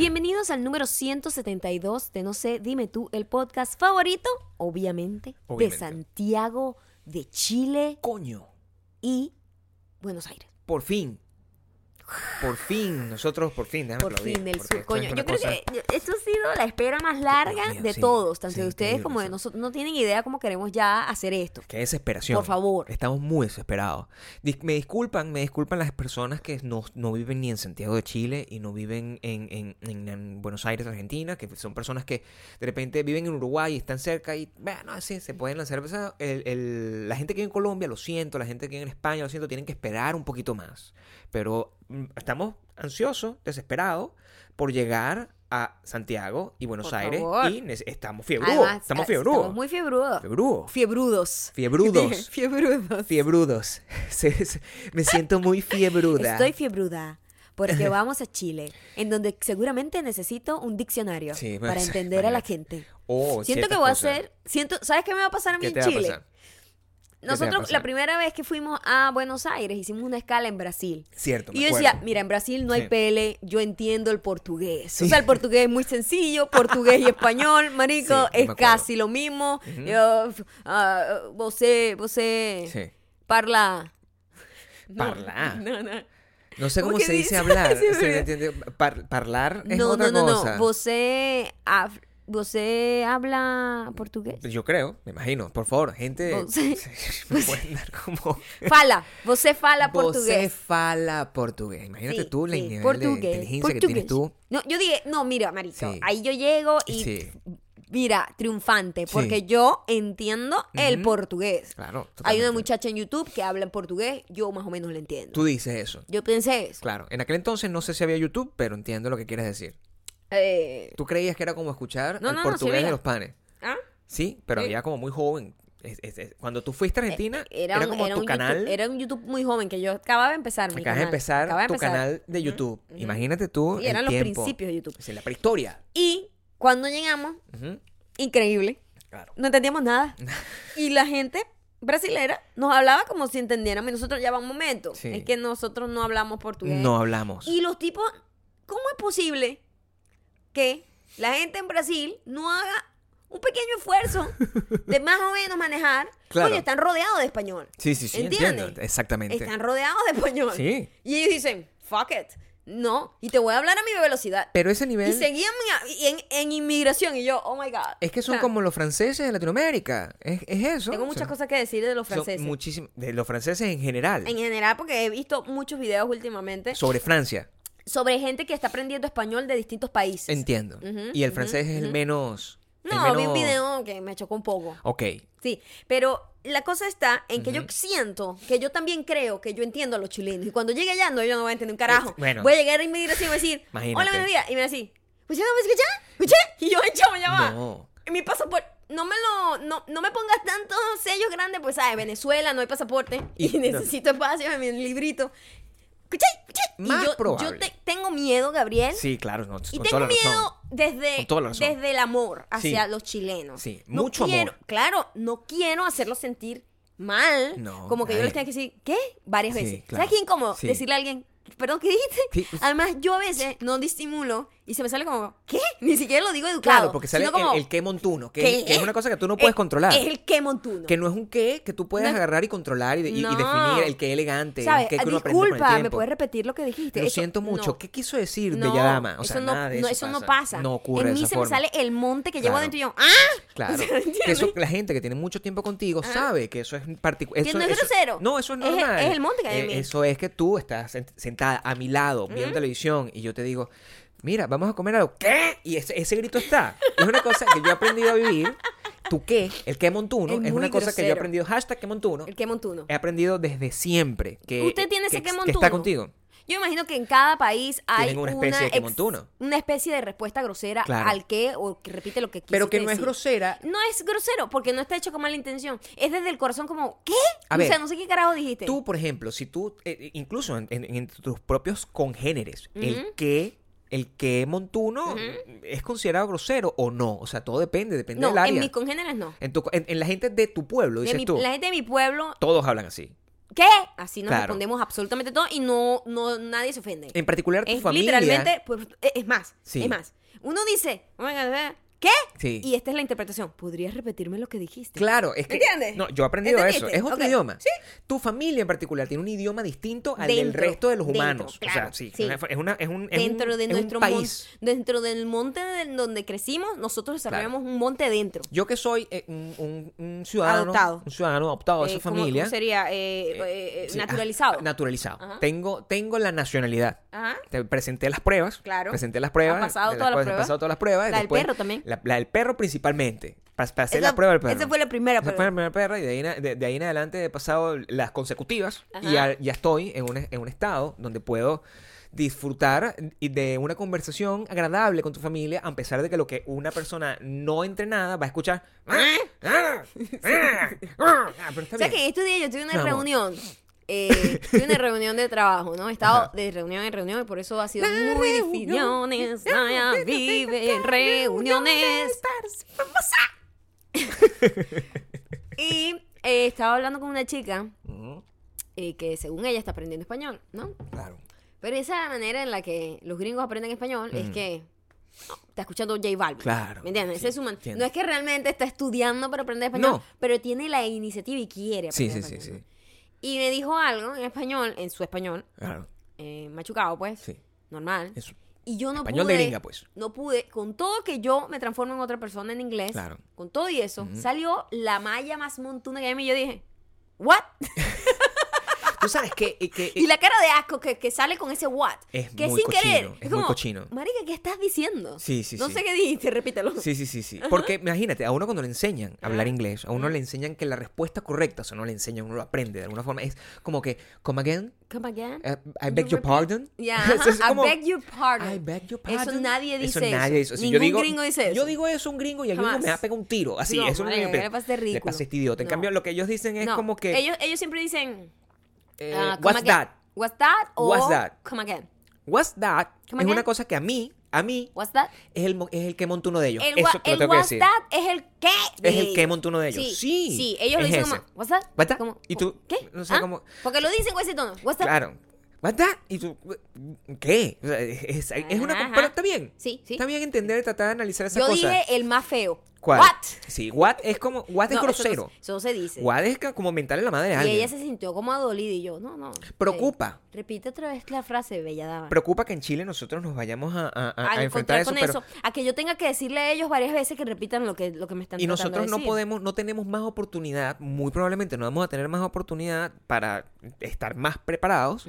Bienvenidos al número 172 de No sé, dime tú, el podcast favorito, obviamente, Obviamente. de Santiago, de Chile Coño, y Buenos Aires. por fin. Por fin, nosotros por fin, déjame Por aplaudir, fin, sur. es Coño, yo creo cosa- que esto ha sido la espera más larga Dios mío, de sí, todos, tanto sí, de ustedes como de nosotros. No tienen idea cómo queremos ya hacer esto. Qué desesperación. Por favor. Estamos muy desesperados. Dis- me disculpan, me disculpan las personas que no, no viven ni en Santiago de Chile y no viven en, en- en- en Buenos Aires, Argentina, que son personas que de repente viven en Uruguay y están cerca y, bueno, así se pueden lanzar. El- el- la gente que vive en Colombia, lo siento, la gente que vive en España, lo siento, tienen que esperar un poquito más. Pero mm, estamos ansiosos, desesperados por llegar a Santiago y Buenos Por Aires favor. y estamos fiebrudos. Estamos eh, fiebrudos. Estamos muy fiebrudos. Fiebrudos. Fiebrudos. Fiebrudos. Me siento muy fiebruda. Estoy fiebruda. Porque vamos a Chile, en donde seguramente necesito un diccionario Sí, para entender a la gente. Oh, Siento que voy a hacer, siento, ¿sabes qué me va a pasar a mí ¿Qué en Chile? pasar? te va a Nosotros, la primera vez que fuimos a Buenos Aires, hicimos una escala en Brasil. Cierto, me Y yo acuerdo. decía, mira, en Brasil no hay Sí. PL, yo entiendo el portugués. Sí. O sea, el portugués es muy sencillo, portugués y español, marico, Sí, es casi lo mismo. Yo, você, você Sí. parla... Parla. No, no. No sé ¿Cómo se dice dice? hablar. Se entiende. Par- parlar es No, otra no, no, cosa. no. Você, hab- você habla portugués? Yo creo, me imagino. Por favor, gente. Você- me pueden dar como. Fala, você fala portugués. fala portugués. Imagínate Sí, tú el sí, nivel de portugués, inteligencia que portugués. tienes tú. No, yo dije, no, mira, marico, Sí. ahí yo llego y Sí. mira, triunfante, porque yo entiendo el Ujú. portugués. Claro. Hay una totalmente. muchacha en YouTube que habla en portugués, yo más o menos lo entiendo. Tú dices eso. Yo pensé eso. Claro. En aquel entonces no sé si había YouTube, pero entiendo lo que quieres decir. Eh, ¿Tú creías que era como escuchar No, el no, no, portugués veía. de los panes? ¿ah? Sí, pero había como muy joven. Es- es- es- Cuando tú fuiste a Argentina, era, un- como era tu un canal. YouTube, era un YouTube muy joven que yo acababa de empezar. mi acabas de empezar Acababa tu empezar. canal de YouTube. Imagínate tú. Sí, el eran los principios de YouTube. Sí, la prehistoria. Y cuando llegamos, increíble, Claro. no entendíamos nada. y la gente brasilera nos hablaba como si entendiéramos. Y nosotros ya va un momento. Sí. Es que nosotros no hablamos portugués. No hablamos. Y los tipos, ¿cómo es posible que la gente en Brasil no haga un pequeño esfuerzo de más o menos manejar? Claro. Coño, están rodeados de español. Sí, sí, sí, ¿Entiendes? entiendo. Exactamente. Están rodeados de español. Sí. Y ellos dicen, fuck it. No, y te voy a hablar a mi velocidad. Pero ese nivel. Y seguían en, en inmigración y yo, oh my God. Es que O son sea, como los franceses de Latinoamérica. Es, es eso. Tengo muchas cosas que decir de los franceses. muchísim- de los franceses en general. En general, porque he visto muchos videos últimamente Sobre Francia. Sobre gente que está aprendiendo español de distintos países. Entiendo. Y el francés es el menos. el No, vi un video que me chocó un poco. Ok. Sí, pero la cosa está en que yo siento que yo también creo que yo entiendo a los chilenos. Y cuando llegue allá, no, yo no voy a entender un carajo. Bueno. Voy a llegar a inmigración y voy a decir, Imagínate. hola, buenos días. Y me va a decir, ¿usted no me escucha? ¿Escuché? Y yo, chamo, ya va. No. Mi pasaporte, no me lo, no, no me pongas tantos sellos grandes, pues, ¿sabes? Venezuela, no hay pasaporte. Y, Y- no. necesito espacio en mi librito. Más y yo, probable. yo te- tengo miedo, Gabriel. Sí, claro. No, Y tengo miedo desde, desde el amor hacia Sí. los chilenos. Sí, No mucho quiero- amor. Claro, no quiero hacerlos sentir mal. No, como que yo les tenga que decir, ¿qué? Varias Sí, veces. claro. ¿Sabes qué incómodo? Decirle a alguien, perdón, ¿qué dijiste? Pues- Además, yo a veces no disimulo y se me sale como, ¿qué? Ni siquiera lo digo educado. Claro, porque sale como, el, el qué montuno, que, ¿qué? que es una cosa que tú no puedes Es- controlar. Es el qué montuno. Que no es un qué que tú puedes No. agarrar y controlar y, definir el qué elegante, ¿Sabes? el qué que uno aprende con el Disculpa, ¿me puedes repetir lo que dijiste? Lo Eso- siento mucho. no. ¿Qué quiso decir Bella Dama? O sea, eso no, nada de eso, no pasa. No ocurre En de mí esa se forma. me sale el monte que llevo adentro y yo, ¡ah! Claro. Eso, la gente que tiene mucho tiempo contigo sabe que eso es particular. Que no es grosero. No, eso es normal. es el monte que hay en Eh, mí. Eso es que tú estás sent- sentada a mi lado viendo televisión y yo te digo, mira, vamos a comer algo. ¿Qué? Y ese, ese grito está. Es una cosa que yo he aprendido a vivir. ¿Tú qué? El qué montuno Es es, una cosa que yo he aprendido. Hashtag qué montuno. El qué montuno. He aprendido desde siempre. Que, Usted tiene ese que, que montuno. está contigo. Yo imagino que en cada país hay una especie de qué ex- montuno. una especie de respuesta grosera Claro. al qué o que repite lo que Pero que no es grosera. No es grosero porque no está hecho con mala intención. Es desde el corazón como, ¿qué? A o ver, sea, no sé qué carajo dijiste. Tú, por ejemplo, si tú, eh, incluso en, en- en tus propios congéneres, el que, el que montuno es considerado grosero o no. O sea, todo depende, depende no, del área. en mis congéneres no. En, tu- en- en la gente de tu pueblo, De dices mi- tú. la gente de mi pueblo, Todos hablan así. ¿qué? Así nos Claro. respondemos absolutamente todo y no, no nadie se ofende. En particular tu es familia. literalmente, pues, es es más, Sí. es más. Uno dice, "Oh my God, eh, ¿qué? Sí. Y esta es la interpretación. ¿Podrías repetirme lo que dijiste? Claro, es que. ¿Entiendes? No, yo he aprendido eso. Es otro idioma. Sí. Tu familia en particular tiene un idioma distinto al del resto de los dentro, humanos. o claro, sea, sí. sí. Es, una, es, un. es dentro un- de es un nuestro mon- país. dentro del monte del- donde crecimos, nosotros desarrollamos un monte dentro. Yo que soy eh, un, un- un ciudadano. Adoptado. Un ciudadano adoptado de Eh, esa ¿cómo- familia. cómo sería? Eh, Sí, naturalizado. ah, naturalizado. Ajá. Tengo, tengo la nacionalidad. Ajá. Te presenté las pruebas. Claro. Presenté las pruebas. Has pasado todas las pruebas. pasado todas las pruebas. La del perro también. La, la del perro principalmente. Pas- Pasé Esa- la prueba del perro. esa fue la primera Esa fue prueba. la primera perra y de ahí, en- de, de ahí en adelante he pasado las consecutivas y ya, ya estoy en un, en un estado donde puedo disfrutar de una conversación agradable con tu familia a pesar de que lo que una persona no entrenada va a escuchar pero está O sea que estos días yo tuve una amor. Eh, tuve una reunión de trabajo, ¿no? He estado de reunión en reunión y por eso ha sido muy difícil. Reuniones, Naya vive en reuniones. y eh, estaba hablando con una chica eh, que según ella está aprendiendo español, ¿no? Claro. Pero esa manera en la que los gringos aprenden español es Ujú. que está escuchando J Balvin. Claro, ¿Me entiendes? sí, Ese es su man-. No es que realmente está estudiando para aprender español, No. pero tiene la iniciativa y quiere Sí, aprender sí, sí, español. sí. Y me dijo algo en español, en su español, Claro. eh, machucado, pues, Sí. normal. Eso. Y yo no Español pude. de gringa, pues. No pude, con todo que yo me transformo en otra persona en inglés, Claro. con todo y eso, salió la malla más montuna que hay mí. Yo dije, ¿what? Tú sabes que, eh, que, Y la cara de asco que, que sale con ese what. Es que muy sin querer. cochino, es muy cochino. Marica, ¿qué estás diciendo? Sí, sí, No sí. sé qué dijiste, repítelo. Sí, sí, sí, sí. Porque imagínate, a uno cuando le enseñan a hablar inglés, a uno le enseñan que la respuesta correcta, o sea, no le enseñan, uno lo aprende de alguna forma, es como que, come again, Come again. Uh, I beg your pardon. Eso es como, I beg your pardon. I beg your Eso pardon. nadie dice Eso nadie eso. dice. Si Ningún yo digo, gringo dice eso. Yo digo eso un gringo y el gringo Jamás. me va a pegar un tiro. Así, No, eso no me le pasa de Le ridículo. pasa este idiota. En No. cambio, lo que ellos dicen es No, como que, Ellos, ellos siempre dicen. Eh, ah, what's again. that? What's that? O What's that? Come again. What's that? Come es again. una cosa que a mí, a mí, What's that? es el, es el que monta uno de ellos. El, eso te lo el tengo que what's decir. that es el qué. de Es el que monta uno de ellos. Sí, Sí, sí. Ellos lo es dicen ese. como, what's that? What's that? Como, Y tú, ¿qué? no sé ¿Ah? cómo- Porque lo dicen con ese tono. What's that? Claro. What's that? Y tú, ¿qué? O sea, es, es una... Pero está bien. Sí, sí. Está bien entender y tratar de analizar esa Yo cosa. dije el más feo. ¿Cuál? What? Sí, what es como... What es No, grosero. Eso, se dice. What es como mentarle la madre y alguien. ella se sintió como adolida y yo, no, no. Preocupa. eh, repite otra vez la frase, bella dama. Preocupa que en Chile nosotros nos vayamos a, a- a- a, enfrentar eso, con pero... eso. A que yo tenga que decirle a ellos varias veces que repitan lo que, lo que me están Y tratando nosotros de no decir. podemos, no tenemos más oportunidad, muy probablemente no vamos a tener más oportunidad para estar más preparados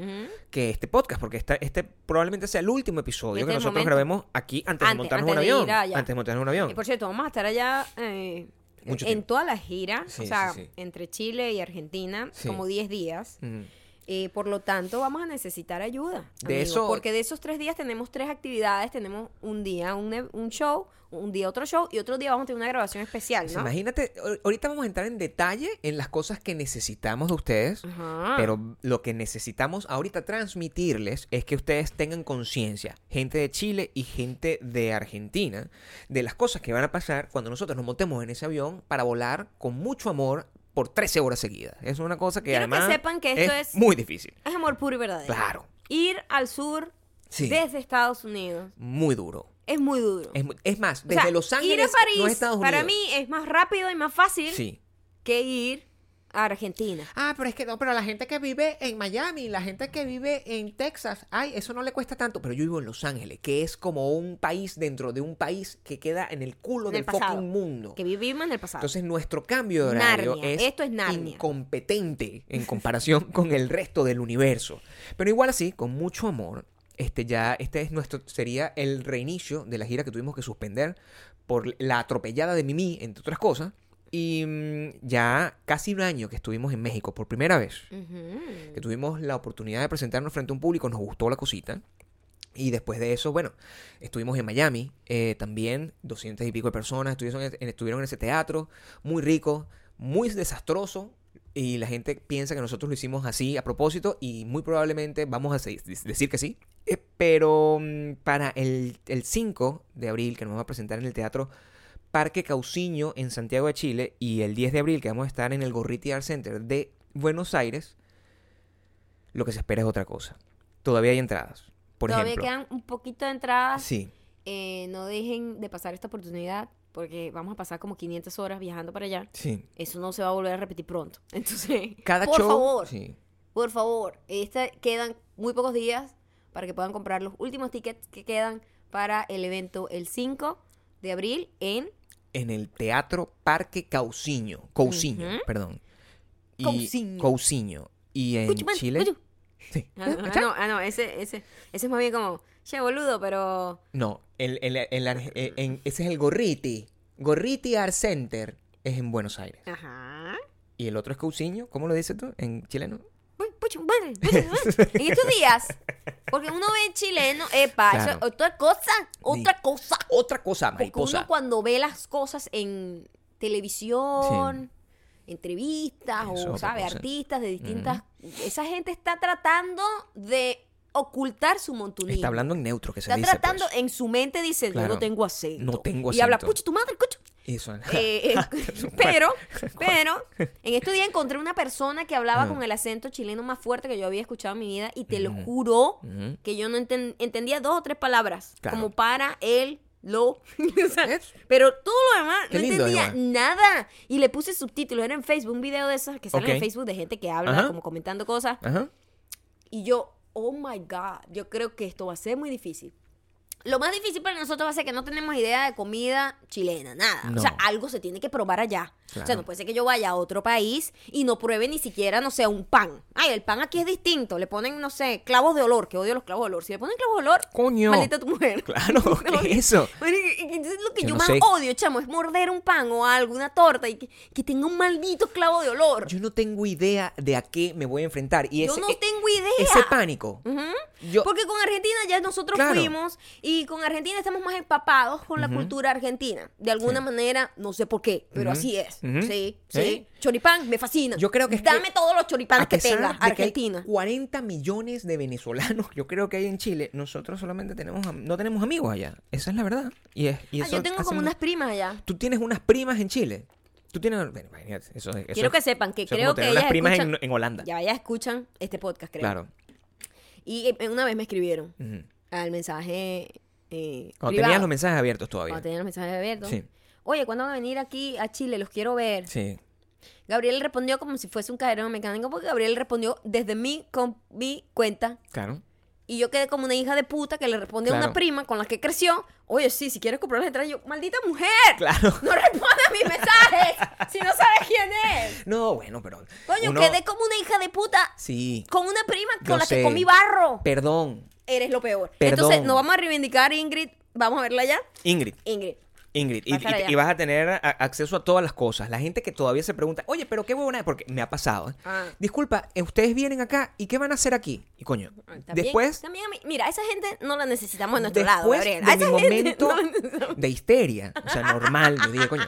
que este podcast, porque esta- este probablemente sea el último episodio Este que nosotros momento. grabemos aquí antes, de montarnos antes un de avión. Antes de montarnos un avión. Y por cierto, vamos a estar allá eh, en toda la gira, Sí, o sea, sí, sí. entre Chile y Argentina, como 10 días. Mm. Eh, por lo tanto, vamos a necesitar ayuda. De amigo, eso- Porque de esos tres días tenemos tres actividades. Tenemos un día un, un show, un día otro show y otro día vamos a tener una grabación especial, Pues ¿no? Imagínate, ahor- ahorita vamos a entrar en detalle en las cosas que necesitamos de ustedes, Ajá. pero lo que necesitamos ahorita transmitirles es que ustedes tengan conciencia, gente de Chile y gente de Argentina, de las cosas que van a pasar cuando nosotros nos montemos en ese avión para volar con mucho amor por 13 horas seguidas. Es una cosa que Quiero que además sepan que esto es- muy difícil. Es amor puro y verdadero. Claro, Ir al sur Sí. desde Estados Unidos muy duro. es muy duro. Es, es más, O desde sea, Los Ángeles ir a París no es Estados Unidos. para mí es más rápido y más fácil Sí. que ir Argentina. Ah, pero es que no, pero la gente que vive en Miami, la gente que vive en Texas, ay, eso no le cuesta tanto. Pero yo vivo en Los Ángeles, que es como un país dentro de un país que queda en el culo En el del pasado. fucking mundo. Que vivimos en el pasado. Entonces nuestro cambio de horario Narnia, es, esto es Narnia. incompetente en comparación con el resto del universo. Pero igual así, con mucho amor, este ya, este es nuestro, sería el reinicio de la gira que tuvimos que suspender por la atropellada de Mimi, entre otras cosas. Y mm, ya casi un año que estuvimos en México por primera vez Ujú. que tuvimos la oportunidad de presentarnos frente a un público, nos gustó la cosita. Y después de eso, bueno, estuvimos en Miami, eh, también, 200 y pico de personas estuvieron en, estuvieron en ese teatro, muy rico, muy desastroso, y la gente piensa que nosotros lo hicimos así a propósito, y muy probablemente vamos a decir que sí. Eh, pero mm, para el, el 5 de abril, que nos vamos a presentar en el teatro Parque Cauciño en Santiago de Chile, y el 10 de abril, que vamos a estar en el Gorriti Art Center de Buenos Aires, lo que se espera es otra cosa. Todavía hay entradas. Por Todavía ejemplo. quedan un poquito de entradas. Sí, Eh, no dejen de pasar esta oportunidad porque vamos a pasar como 500 horas viajando para allá. sí. Eso no se va a volver a repetir pronto. Entonces, Cada por show. favor, Sí. por favor, este, quedan muy pocos días para que puedan comprar los últimos tickets que quedan para el evento el 5 de abril en En el Teatro Parque Cauciño. Cousiño, Ujú. perdón. Y, Cousiño. Cousiño. Y en Chile. cuchu. Sí. Ah, no, ah, no, ese, ese, ese es más bien como, che, boludo, pero... No, el, el- el- el- en- ese es el Gorriti. Gorriti Art Center es en Buenos Aires. Ajá. Y el otro es Cousiño. ¿Cómo lo dices tú en chileno? Pucha madre, pucha madre. En estos días, porque uno ve chileno, epa, eso Claro. es otra cosa, otra cosa. Otra cosa, Porque mariposa. uno cuando ve las cosas en televisión, entrevistas Eso es o, otra ¿sabe? cosa. Artistas de distintas... Esa gente está tratando de ocultar su montunismo. Está hablando en neutro, que se Está dice. tratando, pues. en su mente dice, yo Claro. no tengo acento. No tengo Y habla, acento. pucha, tu madre, cucho. Eso. Eh, eh, pero, pero, en estos días encontré una persona que hablaba con el acento chileno más fuerte que yo había escuchado en mi vida y te lo juro que yo no enten- entendía dos o tres palabras Claro. como para él lo o sea, ¿Ves? pero todo lo demás Qué no lindo, entendía nada y le puse subtítulos era en Facebook un video de esos que salen en Ok. Facebook de gente que habla Ajá. como comentando cosas Ajá. y yo oh my god yo creo que esto va a ser muy difícil lo más difícil para nosotros va a ser que no tenemos idea de comida chilena, nada. O sea, algo se tiene que probar allá. O sea, no puede ser que yo vaya a otro país y no pruebe ni siquiera, no sé, un pan. Ay, el pan aquí es distinto. Le ponen, no sé, clavos de olor, que odio los clavos de olor. Si le ponen clavos de olor, Coño. maldita tu mujer. Claro, ¿qué es eso? Entonces lo que Yo yo, no más sé. odio, chamo, es morder un pan o algo, una torta y que, que tenga un maldito clavo de olor. Yo, Yo no tengo idea de a qué me voy a enfrentar. Y ese, no e- tengo idea. ese pánico. Yo, Porque con Argentina ya nosotros Claro. fuimos y con Argentina estamos más empapados con la cultura argentina. De alguna Sí. manera, no sé por qué, pero así es. Ujú. Sí, Sí. Choripán, me fascina. Yo creo que es Dame que todos los choripanes que tenga de que hay Argentina. 40 millones de venezolanos, yo creo que hay en Chile, nosotros solamente tenemos, no tenemos amigos allá. Esa es la verdad. Y, es, y Ah, eso yo tengo como unas primas allá. Tú tienes unas primas en Chile. Tú tienes... bueno, imagínate, eso, eso Quiero es- que sepan que creo que ellas unas primas escuchan, en, en Holanda. ya ellas escuchan este podcast, creo. Claro. Y eh, una vez me escribieron. Al mensaje eh, Cuando privado. tenías los mensajes abiertos todavía. Cuando tenía los mensajes abiertos. Sí. Oye, ¿cuándo van a venir aquí a Chile? Los quiero ver. Sí. Gabriel respondió como si fuese un cajero mecánico porque Gabriel respondió desde mi, con mi cuenta. Claro. Y yo quedé como una hija de puta que le responde a una prima con la que creció. Oye, sí, si quieres comprar las entradas, yo, maldita mujer. Claro. No responde a mis mensajes si no sabes quién es. No, bueno, pero... Coño, uno- quedé como una hija de puta Sí. con una prima Yo con la sé. que comí barro. Perdón. Eres lo peor. Perdón. Entonces, nos vamos a reivindicar, Ingrid. Vamos a verla ya. Ingrid. Ingrid. Ingrid, y, vas a tener a- acceso a todas las cosas. La gente que todavía se pregunta, oye, pero qué huevona porque me ha pasado. ¿eh? Ah. Disculpa, eh, ustedes vienen acá y qué van a hacer aquí. Y coño, También- después, también a mí- mira, esa gente no la necesitamos en nuestro lado, Gabriel. de A mi esa gente momento no de histeria, o sea, normal, yo dije, coño,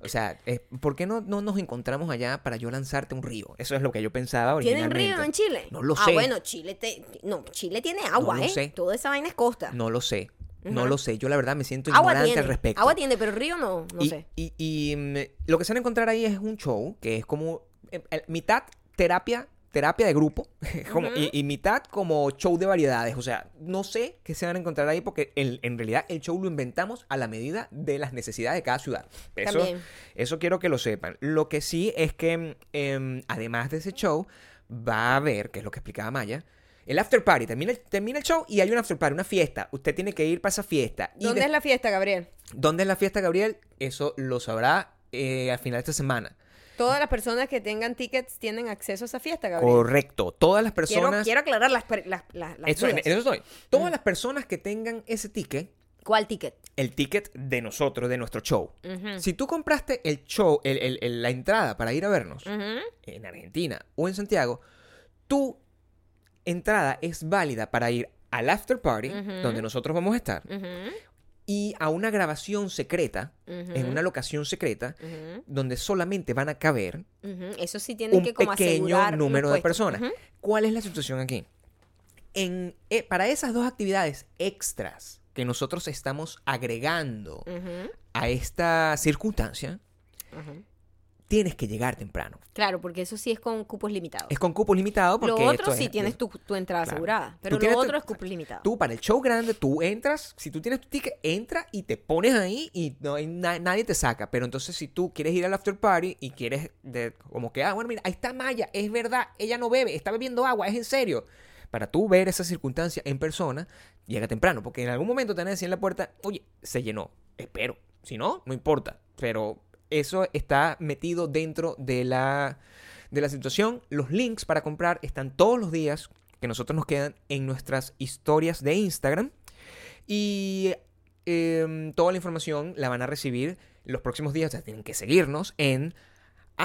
o sea, eh, ¿por qué no, no nos encontramos allá para yo lanzarte un río? Eso es lo que yo pensaba ¿Tienen originalmente. río en Chile? No lo Ah, sé. bueno, Chile te... No, Chile tiene agua, No lo ¿eh? sé. Toda esa vaina es costa. No lo sé, no lo sé. Yo la verdad me siento agua ignorante tiene. al respecto. Agua tiene, pero río no, no y, sé. Y, y, mm, lo que se van a encontrar ahí es un show que es como eh, eh, mitad terapia, terapia de grupo, como- y, y mitad como show de variedades. O sea, no sé qué se van a encontrar ahí porque en realidad el show lo inventamos a la medida de las necesidades de cada ciudad. Eso, También. eso quiero que lo sepan. Lo que sí es que, mm, em, además de ese show, va a haber, que es lo que explicaba Maya, el after party. Termina el, termina el show y hay un after party, una fiesta. Usted tiene que ir para esa fiesta. Y ¿Dónde de- es la fiesta, Gabriel? ¿Dónde es la fiesta, Gabriel? Eso lo sabrá eh, al final de esta semana. Todas las personas que tengan tickets tienen acceso a esa fiesta, Gabriel. Correcto. Todas las Quiero, personas. quiero aclarar las, per- las, las, las eso, en dudas. eso estoy. Todas las personas que tengan ese ticket, ¿Cuál ticket? el ticket de nosotros, de nuestro show. Ujú. Si tú compraste el show, el- el- el- la entrada para ir a vernos Ujú. en Argentina o en Santiago, tu entrada es válida para ir al after party, donde nosotros vamos a estar, y a una grabación secreta, en una locación secreta, donde solamente van a caber. Eso sí tienen un que como pequeño número de personas. ¿Cuál es la situación aquí? En, eh, para esas dos actividades extras que nosotros estamos agregando a esta circunstancia. Tienes que llegar temprano. Claro, porque eso sí es con cupos limitados. Es con cupos limitados porque lo otro es- sí tienes tu, tu entrada Claro. asegurada, pero lo tu- otro es cupos limitados. Tú para el show grande, tú entras, si tú tienes tu ticket, entra y te pones ahí y no hay na- nadie te saca. Pero entonces si tú quieres ir al after party y quieres de, como que, ah, bueno, mira, ahí está Maya, es verdad, ella no bebe, está bebiendo agua, es en serio. Para tú ver esa circunstancia en persona, llega temprano, porque en algún momento te van a decir en la puerta, oye, se llenó, espero. Si no, no importa. Pero eso está metido dentro de la, de la situación. Los links para comprar están todos los días que nosotros nos quedan en nuestras historias de Instagram. Y em, toda la información la van a recibir los próximos días. O sea, tienen que seguirnos en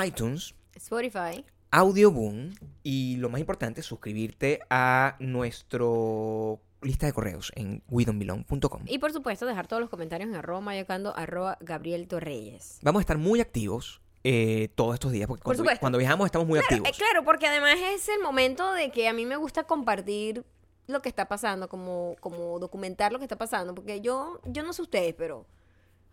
iTunes, Spotify. Audioboom y lo más importante, suscribirte a nuestro lista de correos en widonbelong.com. Y por supuesto, dejar todos los comentarios en arroba mayocando, arroba Gabriel Torreyes. Vamos a estar muy activos eh, todos estos días, porque Por cuando, viajamos estamos muy Claro, activos. eh, claro, porque además es el momento de que a mí me gusta compartir lo que está pasando, como, como documentar lo que está pasando, porque yo, yo no sé ustedes, pero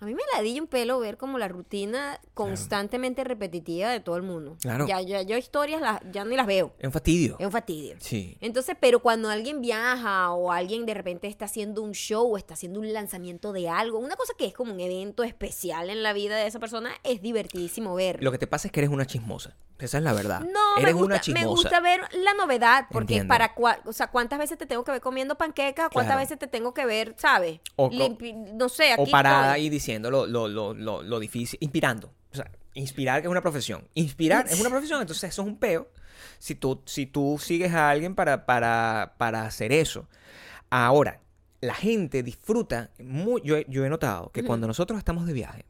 a mí me ladilla un pelo ver como la rutina constantemente repetitiva de todo el mundo. Claro. Ya, ya, yo historias las, ya ni las veo. Es un fastidio. Es un fastidio. Sí. Entonces, pero cuando alguien viaja o alguien de repente está haciendo un show o está haciendo un lanzamiento de algo, una cosa que es como un evento especial en la vida de esa persona, es divertidísimo ver. Lo que te pasa es que eres una chismosa. Esa es la verdad. No, eres me, una gusta, me gusta ver la novedad, porque Entiendo. para cua- o sea, cuántas veces te tengo que ver comiendo panqueca, cuántas Claro. veces te tengo que ver, ¿sabes? O Limpi- no sé, aquí o parada estoy. ahí diciendo lo, lo, lo, lo, lo difícil, inspirando. O sea, inspirar que es una profesión. Inspirar es una profesión, entonces eso es un peo. Si tú, si tú sigues a alguien para, para, para hacer eso. Ahora, la gente disfruta, muy, yo, he- yo he notado que cuando nosotros estamos de viaje,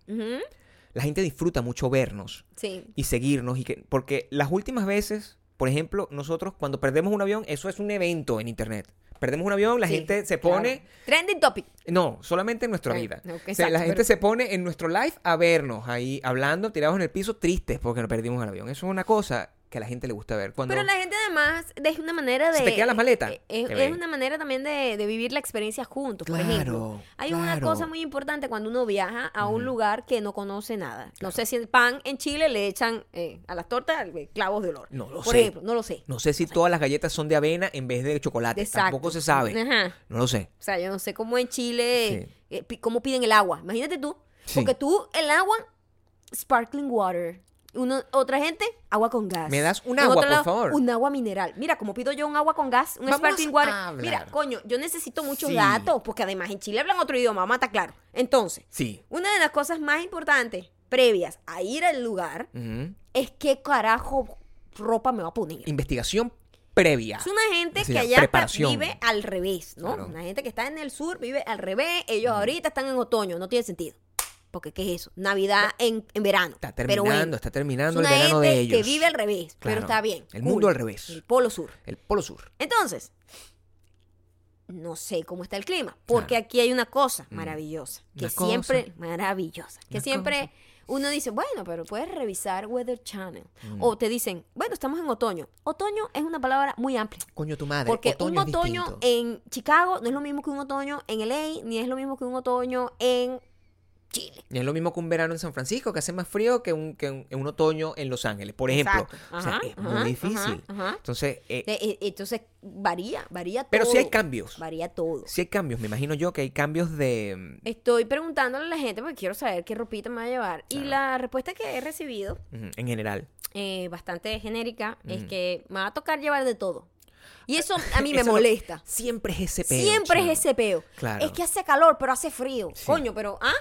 la gente disfruta mucho vernos Sí. y seguirnos. Y que, porque las últimas veces, por ejemplo, nosotros cuando perdemos un avión, eso es un evento en Internet. Perdemos un avión, la sí, gente se claro. pone... Trending topic. No, solamente en nuestra Ah, vida. no, O sea, exacto, la gente pero- se pone en nuestro live a vernos ahí hablando, tirados en el piso, tristes porque nos perdimos el avión. Eso es una cosa que a la gente le gusta ver. Cuando Pero la gente además es una manera de... Se te quedan las maletas, eh, Es, una manera también de, de vivir la experiencia juntos, por Claro, ejemplo. Hay una cosa muy importante cuando uno viaja a un lugar que no conoce nada. No sé si el pan en Chile le echan eh, a las tortas eh, clavos de olor. No lo Por sé. ejemplo, no lo sé. no sé si todas las galletas son de avena en vez de chocolate. Exacto. Tampoco se sabe. Ajá. No lo sé. O sea, yo no sé cómo en Chile, Sí. eh, cómo piden el agua. Imagínate tú. Sí. Porque tú, el agua, sparkling water. Uno, otra gente, agua con gas. ¿Me das un En agua, por lado, favor? Un agua mineral. Mira, como pido yo un agua con gas, un Vamos sparkling water. a hablar. Mira, coño, yo necesito muchos Sí. datos, porque además en Chile hablan otro idioma, a estar claro. Entonces, Sí. una de las cosas más importantes previas a ir al lugar es qué carajo ropa me va a poner. Investigación previa. Es una gente que allá está- vive al revés, ¿no? Claro. Una gente que está en el sur vive al revés. Ellos ahorita están en otoño, no tiene sentido. Porque ¿qué es eso? Navidad en, en verano. Está Pero terminando, bueno, está es terminando el una verano de ellos. que vive al revés, pero está bien. El cool. mundo al revés. El polo sur. El Polo Sur. Entonces, no sé cómo está el clima, porque Claro. aquí hay una cosa maravillosa, que Una cosa. siempre, maravillosa, que Una siempre uno dice, bueno, pero puedes revisar Weather Channel. O te dicen, bueno, estamos en otoño. Otoño es una palabra muy amplia. Coño tu madre. Porque otoño un otoño en Chicago no es lo mismo que un otoño en LA, ni es lo mismo que un otoño en Chile. Y es lo mismo que un verano en San Francisco, que hace más frío que un, que un, un otoño en Los Ángeles, por ejemplo. Exacto. O sea, Ajá, es ajá, muy difícil. ajá. Entonces, eh, De- e- entonces varía, varía todo. pero sí hay cambios. Varía todo. Sí hay cambios. Me imagino yo que hay cambios de... Estoy preguntándole a la gente porque quiero saber qué ropita me va a llevar. Y la respuesta que he recibido, En general. eh, bastante genérica, es que me va a tocar llevar de todo. Y eso a mí me Eso molesta. Siempre es ese peo. Siempre es ese peo. Claro. Es que hace calor, pero hace frío. Sí. Coño, pero ¿ah?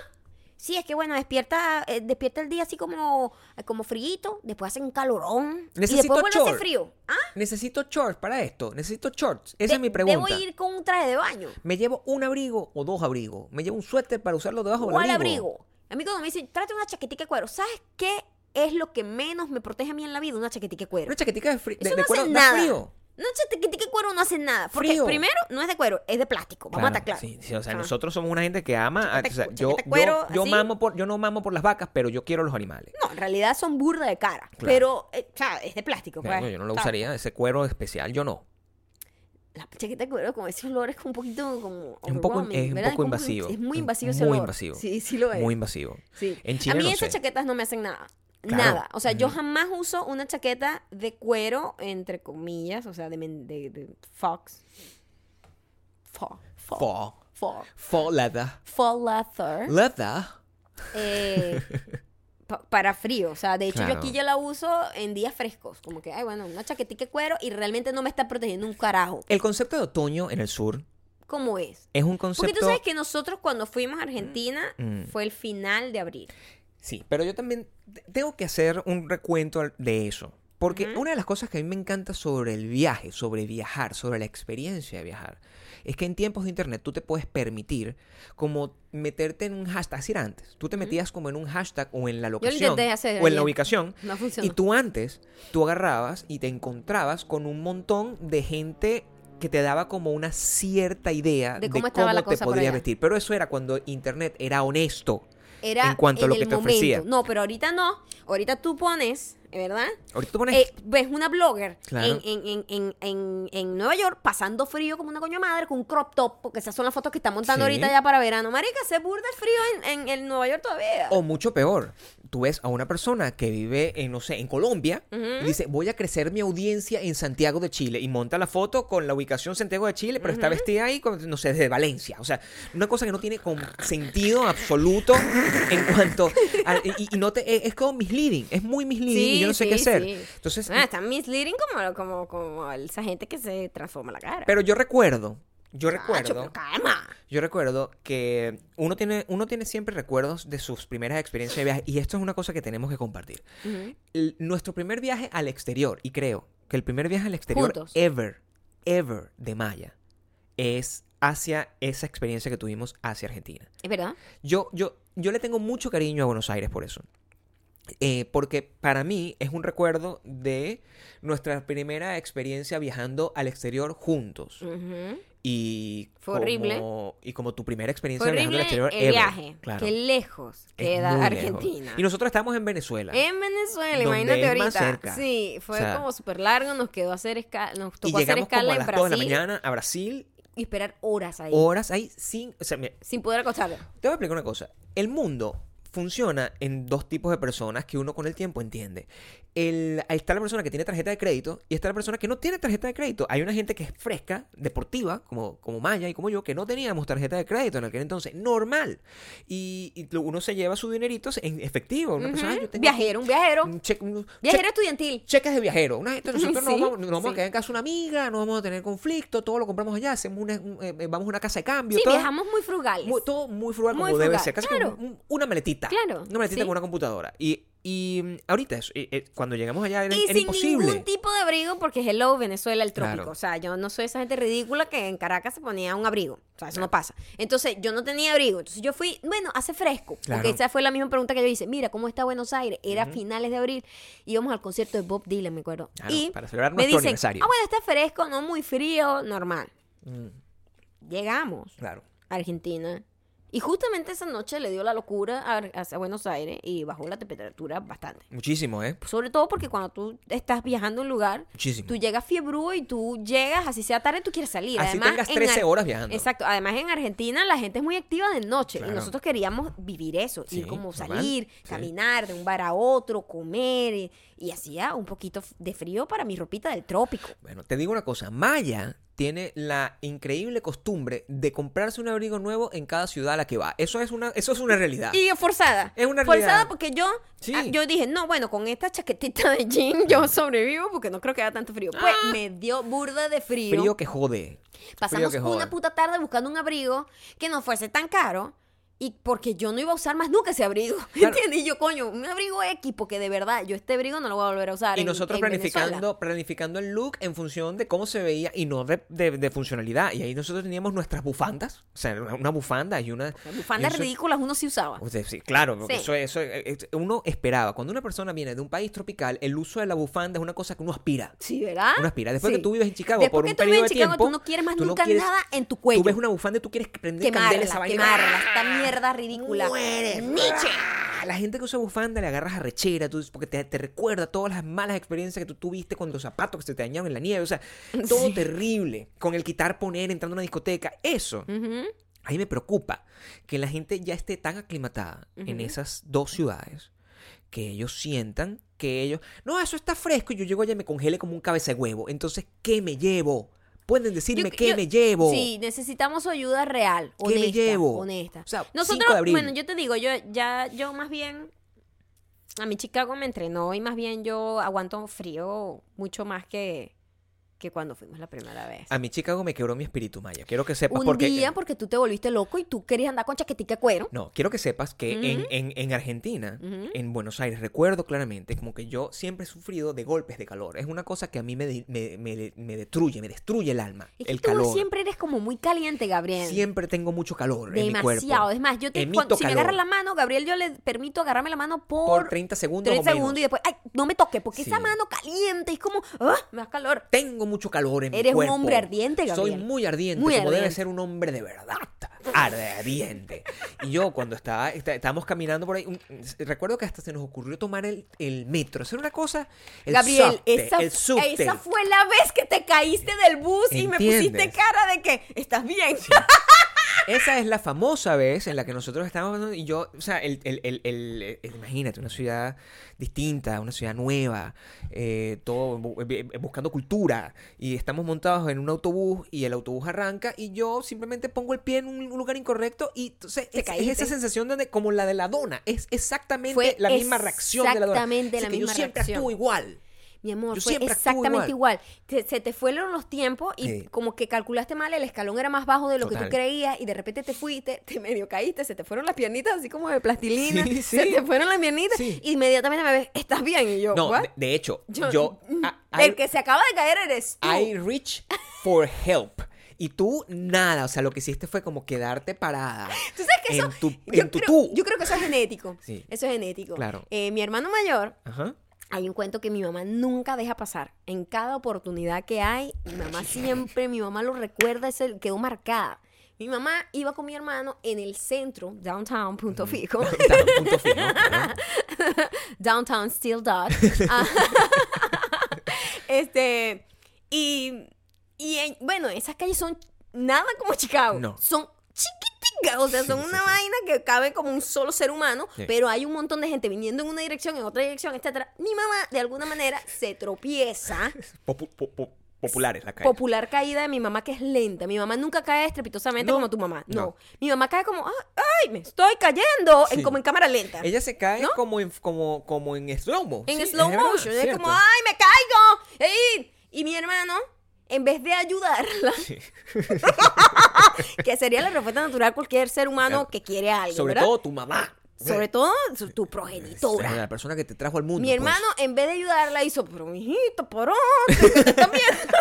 Sí, es que bueno, despierta, eh, despierta el día así como, como frío, después hace un calorón. y Necesito después vuelve a hacer short. frío. ¿Ah? Necesito shorts para esto. Necesito shorts. Esa De- es mi pregunta. Debo ir con un traje de baño. ¿Me llevo un abrigo o dos abrigos? ¿Me llevo un suéter para usarlo debajo del ¿Cuál abrigo? abrigo? A mí cuando me dicen, tráete una chaquetica de cuero, ¿sabes qué es lo que menos me protege a mí en la vida? Una chaquetica de cuero. Una chaquetica de, de, Eso de no cuero hace da nada. frío. Chaquetica de cuero no hace nada. Porque Frío. primero, no es de cuero, es de plástico. Vamos a estar claros. sí, sí, o sea, nosotros somos una gente que ama. Chaqueta- o sea, yo, chaqueta yo, cuero, yo así. mamo por, yo no mamo por las vacas, pero yo quiero los animales. No, en realidad son burda de cara. Pero, eh, o sea, es de plástico. Claro, pues. yo no lo ¿sabes? usaría, ese cuero especial, yo no. La chaqueta de cuero con ese olor es un poquito como Es un poco, overwhelming, es un ¿verdad? poco como- invasivo. Es muy invasivo ese Muy olor. invasivo. Sí, sí lo es. Muy invasivo. Sí. En Chile a mí no esas sé. chaquetas no me hacen nada. Claro. Nada. O sea, yo jamás uso una chaqueta de cuero, entre comillas, o sea, de, men- de, de fox. Faux. Faux. Faux. Faux. Faux leather. Faux leather. Leather. eh, pa- para frío. O sea, de hecho, Claro. yo aquí ya la uso en días frescos. Como que, ay, bueno, una chaquetica de cuero y realmente no me está protegiendo un carajo. El concepto de otoño en el sur ¿Cómo es? es un Porque concepto... tú sabes que nosotros cuando fuimos a Argentina Mm. fue el final de abril. Sí, pero yo también te- tengo que hacer un recuento de eso. Porque una de las cosas que a mí me encanta sobre el viaje, sobre viajar, sobre la experiencia de viajar, es que en tiempos de internet tú te puedes permitir como meterte en un hashtag, así era antes. Tú te metías como en un hashtag o en la lo locación hacer o en la ubicación No funcionó. y tú antes, tú agarrabas y te encontrabas con un montón de gente que te daba como una cierta idea De cómo te allá. vestir. Pero eso era cuando internet era honesto. Era en cuanto a lo que te momento. ofrecía. No, pero ahorita no. Ahorita tú pones, ¿verdad? Ahorita tú pones... Eh, ves una blogger Claro. en, en, en, en, Nueva York pasando frío como una coño madre con un crop top, porque esas son las fotos que está montando Sí. ahorita ya para verano. Marica, se burda el frío en, en, Nueva York todavía. O mucho peor, tú ves a una persona que vive en, no sé, en Colombia y dice, voy a crecer mi audiencia en Santiago de Chile y monta la foto con la ubicación Santiago de Chile, pero está vestida ahí, con, no sé, desde Valencia. O sea, una cosa que no tiene con sentido absoluto en cuanto a- y, y no te, es, es como misleading, es muy misleading y yo no sé Sí, qué hacer. sí. Entonces, Ah, está misleading como, como, como esa gente que se transforma la cara. pero yo recuerdo, yo recuerdo... calma. Yo recuerdo que uno tiene, uno tiene siempre recuerdos de sus primeras experiencias de viaje y esto es una cosa que tenemos que compartir. El- nuestro primer viaje al exterior, y creo que el primer viaje al exterior Juntos. ever, ever de Maya, es hacia esa experiencia que tuvimos hacia Argentina. Es verdad. Yo, yo, yo le tengo mucho cariño a Buenos Aires por eso. Eh, porque para mí es un recuerdo de nuestra primera experiencia viajando al exterior juntos. Y Fue horrible. como- Y como tu primera experiencia viajando horrible al exterior el ever. viaje. Claro. Qué lejos queda Argentina. lejos. Y nosotros estamos en Venezuela. En Venezuela, imagínate es ahorita. más cerca. Sí, fue O sea, como súper largo, nos quedó hacer escala, nos y tocó hacer como escala a en las 2 de la Brasil mañana a Brasil, y esperar horas ahí, horas ahí sin... O sea, mira, sin poder acostarlo. te voy a explicar una cosa. El mundo funciona en dos tipos de personas que uno con el tiempo entiende. El, ahí está la persona que tiene tarjeta de crédito y está la persona que no tiene tarjeta de crédito. Hay una gente que es fresca, deportiva, como, como Maya y como yo, que no teníamos tarjeta de crédito en aquel entonces. Normal. Y, uno se lleva su dinerito en efectivo. Una persona, Ujú. "Ay, yo tengo Viajero, un viajero. un cheque- un Viajero cheque- estudiantil. cheques de viajero. Una gente, nosotros Sí, nos vamos, nos vamos sí. a quedar en casa una amiga, no vamos a tener conflicto, todo lo compramos allá, hacemos una, un- eh, vamos a una casa de cambio. Sí, todo, viajamos muy frugales. muy- todo muy frugal Muy como debe ser, casi claro. como un- una maletita. Claro, Una maletita sí. con una computadora. Y, y mm, ahorita, eh, eh, cuando llegamos allá era, y era sin imposible. ningún tipo de abrigo, porque hello, Venezuela, el trópico. Claro. O sea, yo no soy esa gente ridícula que en Caracas se ponía un abrigo. O sea, eso no pasa. Entonces, yo no tenía abrigo. Entonces, yo fui, bueno, hace fresco. Claro. Porque esa fue la misma pregunta que yo hice. Mira, ¿cómo está Buenos Aires? Era finales de abril. Íbamos al concierto de Bob Dylan, me acuerdo. Y para celebrar me dicen, aniversario. ah, bueno, está fresco, no muy frío, normal. Mm, Llegamos claro. a Argentina. Y justamente esa noche le dio la locura a, Buenos Aires y bajó la temperatura bastante. Muchísimo, ¿eh? Sobre todo porque cuando tú estás viajando a un lugar, Muchísimo. tú llegas fiebrúo y tú llegas, así sea tarde, tú quieres salir. Así Además, tengas en 13 Ar- horas viajando. Exacto. Además, en Argentina la gente es muy activa de noche. Claro. Y nosotros queríamos vivir eso. Sí, ir como normal. salir, Sí. caminar de un bar a otro, comer. Y, y hacía un poquito de frío para mi ropita del trópico. Bueno, te digo una cosa. Maya tiene la increíble costumbre de comprarse un abrigo nuevo en cada ciudad a la que va. Eso es una, eso es una realidad. Y forzada. Es una Forzada realidad. porque yo, Sí. ah, yo dije, no, bueno, con esta chaquetita de jean yo sobrevivo porque no creo que haga tanto frío. Pues me dio burda de frío. Frío que jode. Pasamos una puta tarde buscando un abrigo que no fuese tan caro. Y porque yo no iba a usar más nunca ese abrigo. Claro. ¿Entiendes? Y yo, coño, un abrigo X, porque de verdad, yo este abrigo no lo voy a volver a usar. Y en- nosotros en Venezuela. planificando, planificando el look en función de cómo se veía y no de, de- de funcionalidad. Y ahí nosotros teníamos nuestras bufandas. O sea, una una bufanda y una... Bufandas eso- ridículas uno sí usaba. Sí, claro, porque Sí. Eso, eso, eh, eh, uno esperaba. Cuando una persona viene de un país tropical, el uso de la bufanda es una cosa que uno aspira. Sí, ¿verdad? Uno aspira. Después Sí. que tú vives en Chicago Después por que un tú vives periodo en de Chicago, tiempo, tú no quieres más no nunca quieres- nada en tu cuello. Tú ves una bufanda y tú quieres prender candela a Quemarla, esa vaina. quemarla. Mierda ridícula. Muere. Nietzsche. La gente que usa bufanda le agarras arrechera, tú, porque te, te recuerda todas las malas experiencias que tú tuviste con los zapatos que se te dañaron en la nieve. O sea, todo terrible. Con el quitar, poner, entrando a una discoteca. Eso. A mí me preocupa que la gente ya esté tan aclimatada en esas dos ciudades que ellos sientan que ellos, no, eso está fresco y yo llego allá y me congele como un cabeza de huevo. Entonces, ¿qué me llevo? Pueden decirme Yo- qué yo- me llevo. Sí, necesitamos su ayuda real, ¿Qué me honesta, llevo? honesta. O sea, 5 Nosotros, de abril. bueno, yo te digo, yo ya, yo más bien, a mi Chicago me entrenó y más bien yo aguanto frío mucho más que, que cuando fuimos la primera vez. A mi Chicago me quebró mi espíritu maya. Quiero que sepas Un porque día porque tú te volviste loco y tú querías andar con chaquetica de cuero. No, quiero que sepas que en, en- en Argentina, en Buenos Aires, recuerdo claramente como que yo siempre he sufrido de golpes de calor. Es una cosa que a mí me, me, me- me destruye, me destruye el alma. Es que el tú calor. siempre eres como muy caliente, Gabriel. Siempre tengo mucho calor en mi cuerpo. Demasiado. Es más, yo te, cuando- si me agarras la mano, Gabriel, yo le permito agarrarme la mano Por por, 30 segundos 30 o menos. segundos y después, ay, no me toques, porque Sí. esa mano caliente es como, ah, me da calor. Tengo mucho calor en mi Eres un cuerpo. hombre ardiente, Soy Gabriel. muy ardiente, Muy como debe ardiente. ser un hombre de verdad. Ardiente. Y yo cuando estaba, está- estábamos caminando por ahí, un- recuerdo que hasta se nos ocurrió tomar el, el metro. Hacer una cosa, el Gabriel, subte, esa, el subte. esa fue la vez que te caíste del bus y me pusiste cara de que estás bien. Esa es la famosa vez en la que nosotros estábamos y yo, o sea, el, el- el- imagínate, una ciudad distinta, una ciudad nueva, eh, todo bu- bu- buscando cultura y estamos montados en un autobús y el autobús arranca y yo simplemente pongo el pie en un lugar incorrecto y entonces es, esa sensación de, como la de la dona, es exactamente Fue la misma reacción de la dona. exactamente la que misma yo siempre reacción. actúo igual. Mi amor, Yo fue exactamente igual. Te- se te fueron los tiempos y Sí. como que calculaste mal, el escalón era más bajo de lo que Total. tú creías y de repente te fuiste, te medio caíste, se te fueron las piernitas así como de plastilina, Sí, se sí. te fueron las piernitas y inmediatamente me ves, ¿estás bien? Y yo, No, de, de hecho, Yo- yo, I- el I- que se acaba de caer eres tú. I reach for help. Y tú, nada, o sea, lo que hiciste fue como quedarte parada. ¿Tú sabes que en eso? tu, yo, en tu creo, tú. yo creo que eso es genético. Sí. Eso es genético. Claro. Eh, mi hermano mayor, Ajá. Hay un cuento que mi mamá nunca deja pasar. En cada oportunidad que hay, mi mamá siempre, mi mamá lo recuerda, ese quedó marcada. Mi mamá iba con mi hermano en el centro, downtown, punto fijo. Punto fijo, downtown still dot. Este, y, y en- bueno, esas calles son nada como Chicago. No. Son chiquiticas, o sea, son una vaina que cabe como un solo ser humano, Sí. pero hay un montón de gente viniendo en una dirección, en otra dirección, etcétera. Mi mamá, de alguna manera, se tropieza. Popu- po- po- populares la calle. Popular caída de mi mamá que es lenta. Mi mamá nunca cae estrepitosamente No, como tu mamá. No. no. Mi mamá cae como, "Ah, ay, me estoy cayendo, en, Sí. como en cámara lenta. Ella se cae ¿No? como, en, como, como en slow-mo. en Sí, slow es verdad, motion. Es cierto. como, ¡ay, me caigo! ¡Ey! Y mi hermano, en vez de ayudarla, Sí. que sería la respuesta natural cualquier ser humano que quiere a alguien, Sobre ¿verdad? todo tu mamá. Sobre todo tu progenitora. La persona que te trajo al mundo. Mi pues. hermano, en vez de ayudarla, hizo, pero mijito, ¿por dónde? ¿Qué te están viendo?"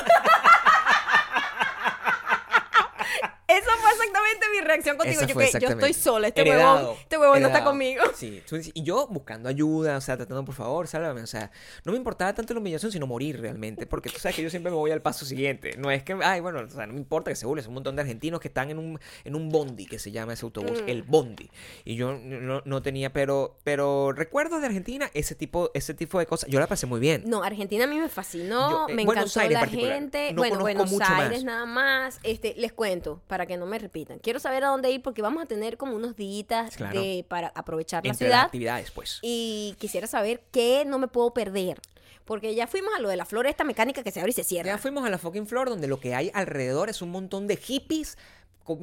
Esa fue exactamente mi reacción contigo. Yo, que yo estoy sola, este Heredado, huevón, este huevón no está conmigo. Sí, y yo buscando ayuda, o sea, tratando, por favor, sálvame. O sea, no me importaba tanto la humillación, sino morir realmente. Porque tú sabes que yo siempre me voy al paso siguiente. No es que, ay, bueno, o sea, no me importa que se burles. Un montón de argentinos que están en un, en un bondi, que se llama ese autobús, Mm. el bondi. Y yo no, no tenía, pero, pero recuerdos de Argentina, ese tipo, ese tipo de cosas. Yo la pasé muy bien. No, Argentina a mí me fascinó, Yo, eh, me encantó Aires la gente. No bueno, Buenos mucho más. Aires nada más. Este, les cuento, para que no me repitan. Quiero saber a dónde ir porque vamos a tener como unos días Claro. de, para aprovechar la Entre las ciudad. actividades, pues. Y quisiera saber qué no me puedo perder. Porque ya fuimos a lo de la floresta mecánica que se abre y se cierra. Ya fuimos a la fucking flor, donde lo que hay alrededor es un montón de hippies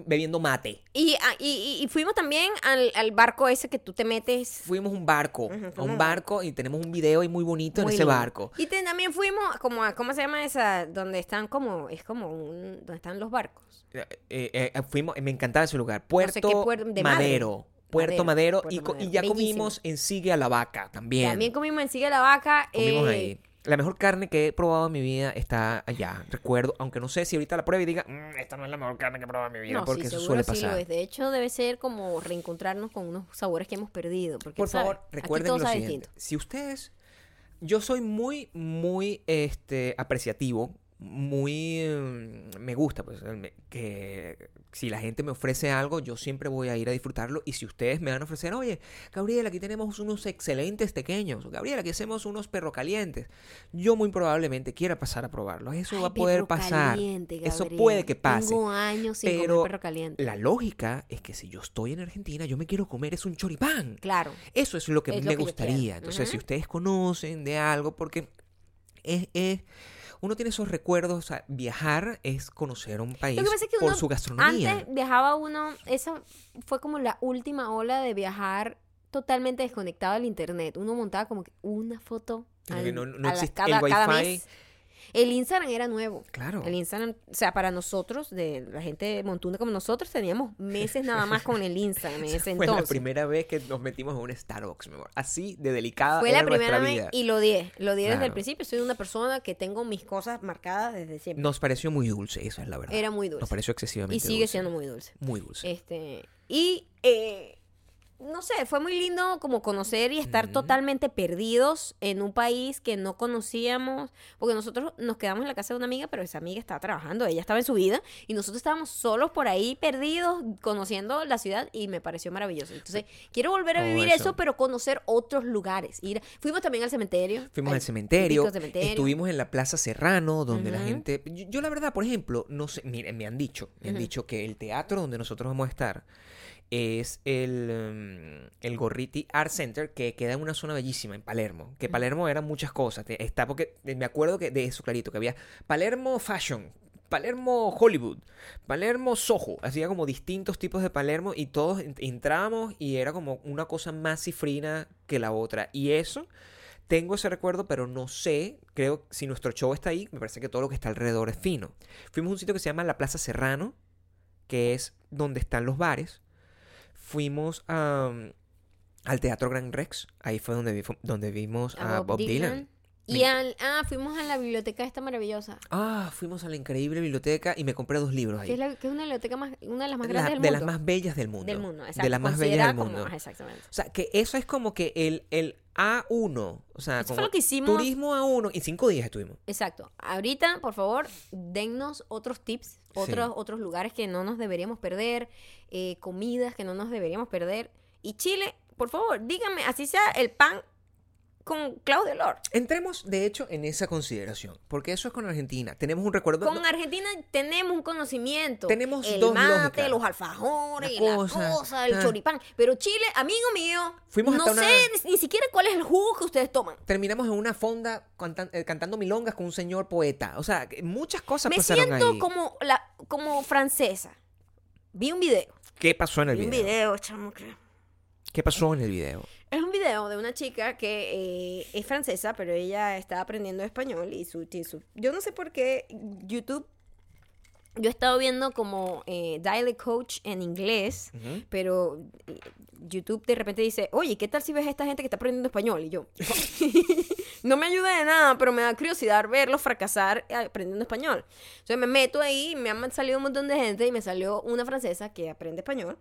bebiendo mate. Y, ah, y, y- fuimos también al, al barco ese que tú te metes. Fuimos a un barco, a un barco y tenemos un video ahí muy bonito Muy en ese lindo. barco. Y te- también fuimos como a, ¿cómo se llama esa? Donde están como, es como un, donde están los barcos. Eh, eh, eh, fuimos, me encantaba ese lugar. Puerto qué puer- de Madre. Madero. Puerto Madero, Madero, Puerto y, ya Bellísimo. comimos en Sigue a la Vaca también. También comimos en Sigue la Vaca. comimos ahí. La mejor carne que he probado en mi vida está allá. Recuerdo, aunque no sé si ahorita la pruebe y diga, "Mm, esta no es la mejor carne que he probado en mi vida, No, porque sí, eso seguro suele sí pasar. lo es. De hecho, debe ser como reencontrarnos con unos sabores que hemos perdido. Porque, Por favor, recuerden lo siguiente. Si ustedes, yo soy muy, muy este, apreciativo, muy... eh, me gusta, pues, que si la gente me ofrece algo, yo siempre voy a ir a disfrutarlo. Y si ustedes me van a ofrecer, oye, Gabriela, aquí tenemos unos excelentes pequeños. Gabriela, aquí hacemos unos perro calientes. Yo muy probablemente quiera pasar a probarlos. Eso Ay, va a poder pasar. caliente, Eso Gabriel. puede que pase. Tengo años sin pero comer perro caliente. La lógica es que si yo estoy en Argentina, yo me quiero comer es un choripán. Claro. Eso es lo que Es lo me que gustaría. Entonces, si ustedes conocen de algo, porque es, es- uno tiene esos recuerdos, o sea, viajar es conocer un país Lo que pasa es que por uno su gastronomía. Antes viajaba uno, esa fue como la última ola de viajar totalmente desconectado del internet. Uno montaba como que una foto al- no- no existe cada, el cada Wi-Fi. mes. El Instagram era nuevo. Claro. El Instagram, o sea, para nosotros, de la gente montuna como nosotros, teníamos meses nada más con el Instagram en ese Fue entonces. la primera vez que nos metimos en un Starbucks, mi amor. Así de delicada Fue era la primera vez vida. y lo di. Lo di desde el principio. Soy una persona que tengo mis cosas marcadas desde siempre. Nos pareció muy dulce, eso es la verdad. Era muy Nos dulce. pareció excesivamente Y sigue dulce. siendo muy dulce. Muy dulce. Este, y eh, no sé, fue muy lindo como conocer y estar totalmente perdidos en un país que no conocíamos, porque nosotros nos quedamos en la casa de una amiga, pero esa amiga estaba trabajando, ella estaba en su vida, y nosotros estábamos solos por ahí perdidos, conociendo la ciudad, y me pareció maravilloso. Entonces, quiero volver a Todo vivir eso. eso. pero conocer otros lugares. Ir, fuimos también al cementerio. Fuimos al cementerio, cementerio. estuvimos en la Plaza Serrano, donde la gente... Yo, yo la verdad, por ejemplo, no sé, miren, me han dicho, me han dicho que el teatro donde nosotros vamos a estar es el, em, el Gorriti Art Center, que queda en una zona bellísima, en Palermo. Que Ujú. Palermo eran muchas cosas. Está porque eh, me acuerdo que de eso clarito, que había Palermo Fashion, Palermo Hollywood, Palermo Soho, hacía como distintos tipos de Palermo y todos en- entrábamos y era como una cosa más cifrina que la otra. Y eso, tengo ese recuerdo, pero no sé, creo si nuestro show está ahí, me parece que todo lo que está alrededor es fino. Fuimos a un sitio que se llama la Plaza Serrano, que es donde están los bares. Fuimos a, al Teatro Gran Rex, ahí fue donde, vi- donde vimos a, Bob, Dylan. Y Me- al, ah, fuimos a la biblioteca esta maravillosa. Ah, fuimos a la increíble biblioteca y me compré dos libros ahí. Que es, la- que es una biblioteca más, una de las más La- grandes del de mundo. las más bellas del mundo. del mundo, exacto. De las más bellas del mundo. como- exactamente. O sea, que eso es como que el, el A1. O sea, Eso fue como lo que hicimos. turismo A1. Y cinco días estuvimos. Exacto. Ahorita, por favor, dennos otros tips, otros, Sí. otros lugares que no nos deberíamos perder, eh, comidas que no nos deberíamos perder. Y Chile, por favor, díganme, así sea el pan con Claudio Lor. Entremos, de hecho, en esa consideración. Porque eso es con Argentina. Tenemos un recuerdo. Con no, Argentina tenemos un conocimiento. Tenemos el dos mate, lógicas. los alfajores, La la cosa, el ah. choripán. Pero Chile, amigo mío, Fuimos no sé una- ni, ni siquiera cuál es el jugo que ustedes toman. terminamos en una fonda cantan- eh, cantando milongas con un señor poeta. O sea, muchas cosas Me pasaron siento ahí. como, la, como francesa. Vi un video. ¿Qué pasó en el Vi un video? video, chamo, que- ¿Qué pasó en el video? Es un video de una chica que eh, es francesa, pero ella está aprendiendo español y su, y su- Yo no sé por qué YouTube... Yo he estado viendo como eh, Dialect Coach en inglés, pero eh, YouTube de repente dice, oye, ¿qué tal si ves a esta gente que está aprendiendo español? Y yo, no me ayuda de nada, pero me da curiosidad verlos fracasar eh, aprendiendo español. Entonces me meto ahí, me han salido un montón de gente y me salió una francesa que aprende español.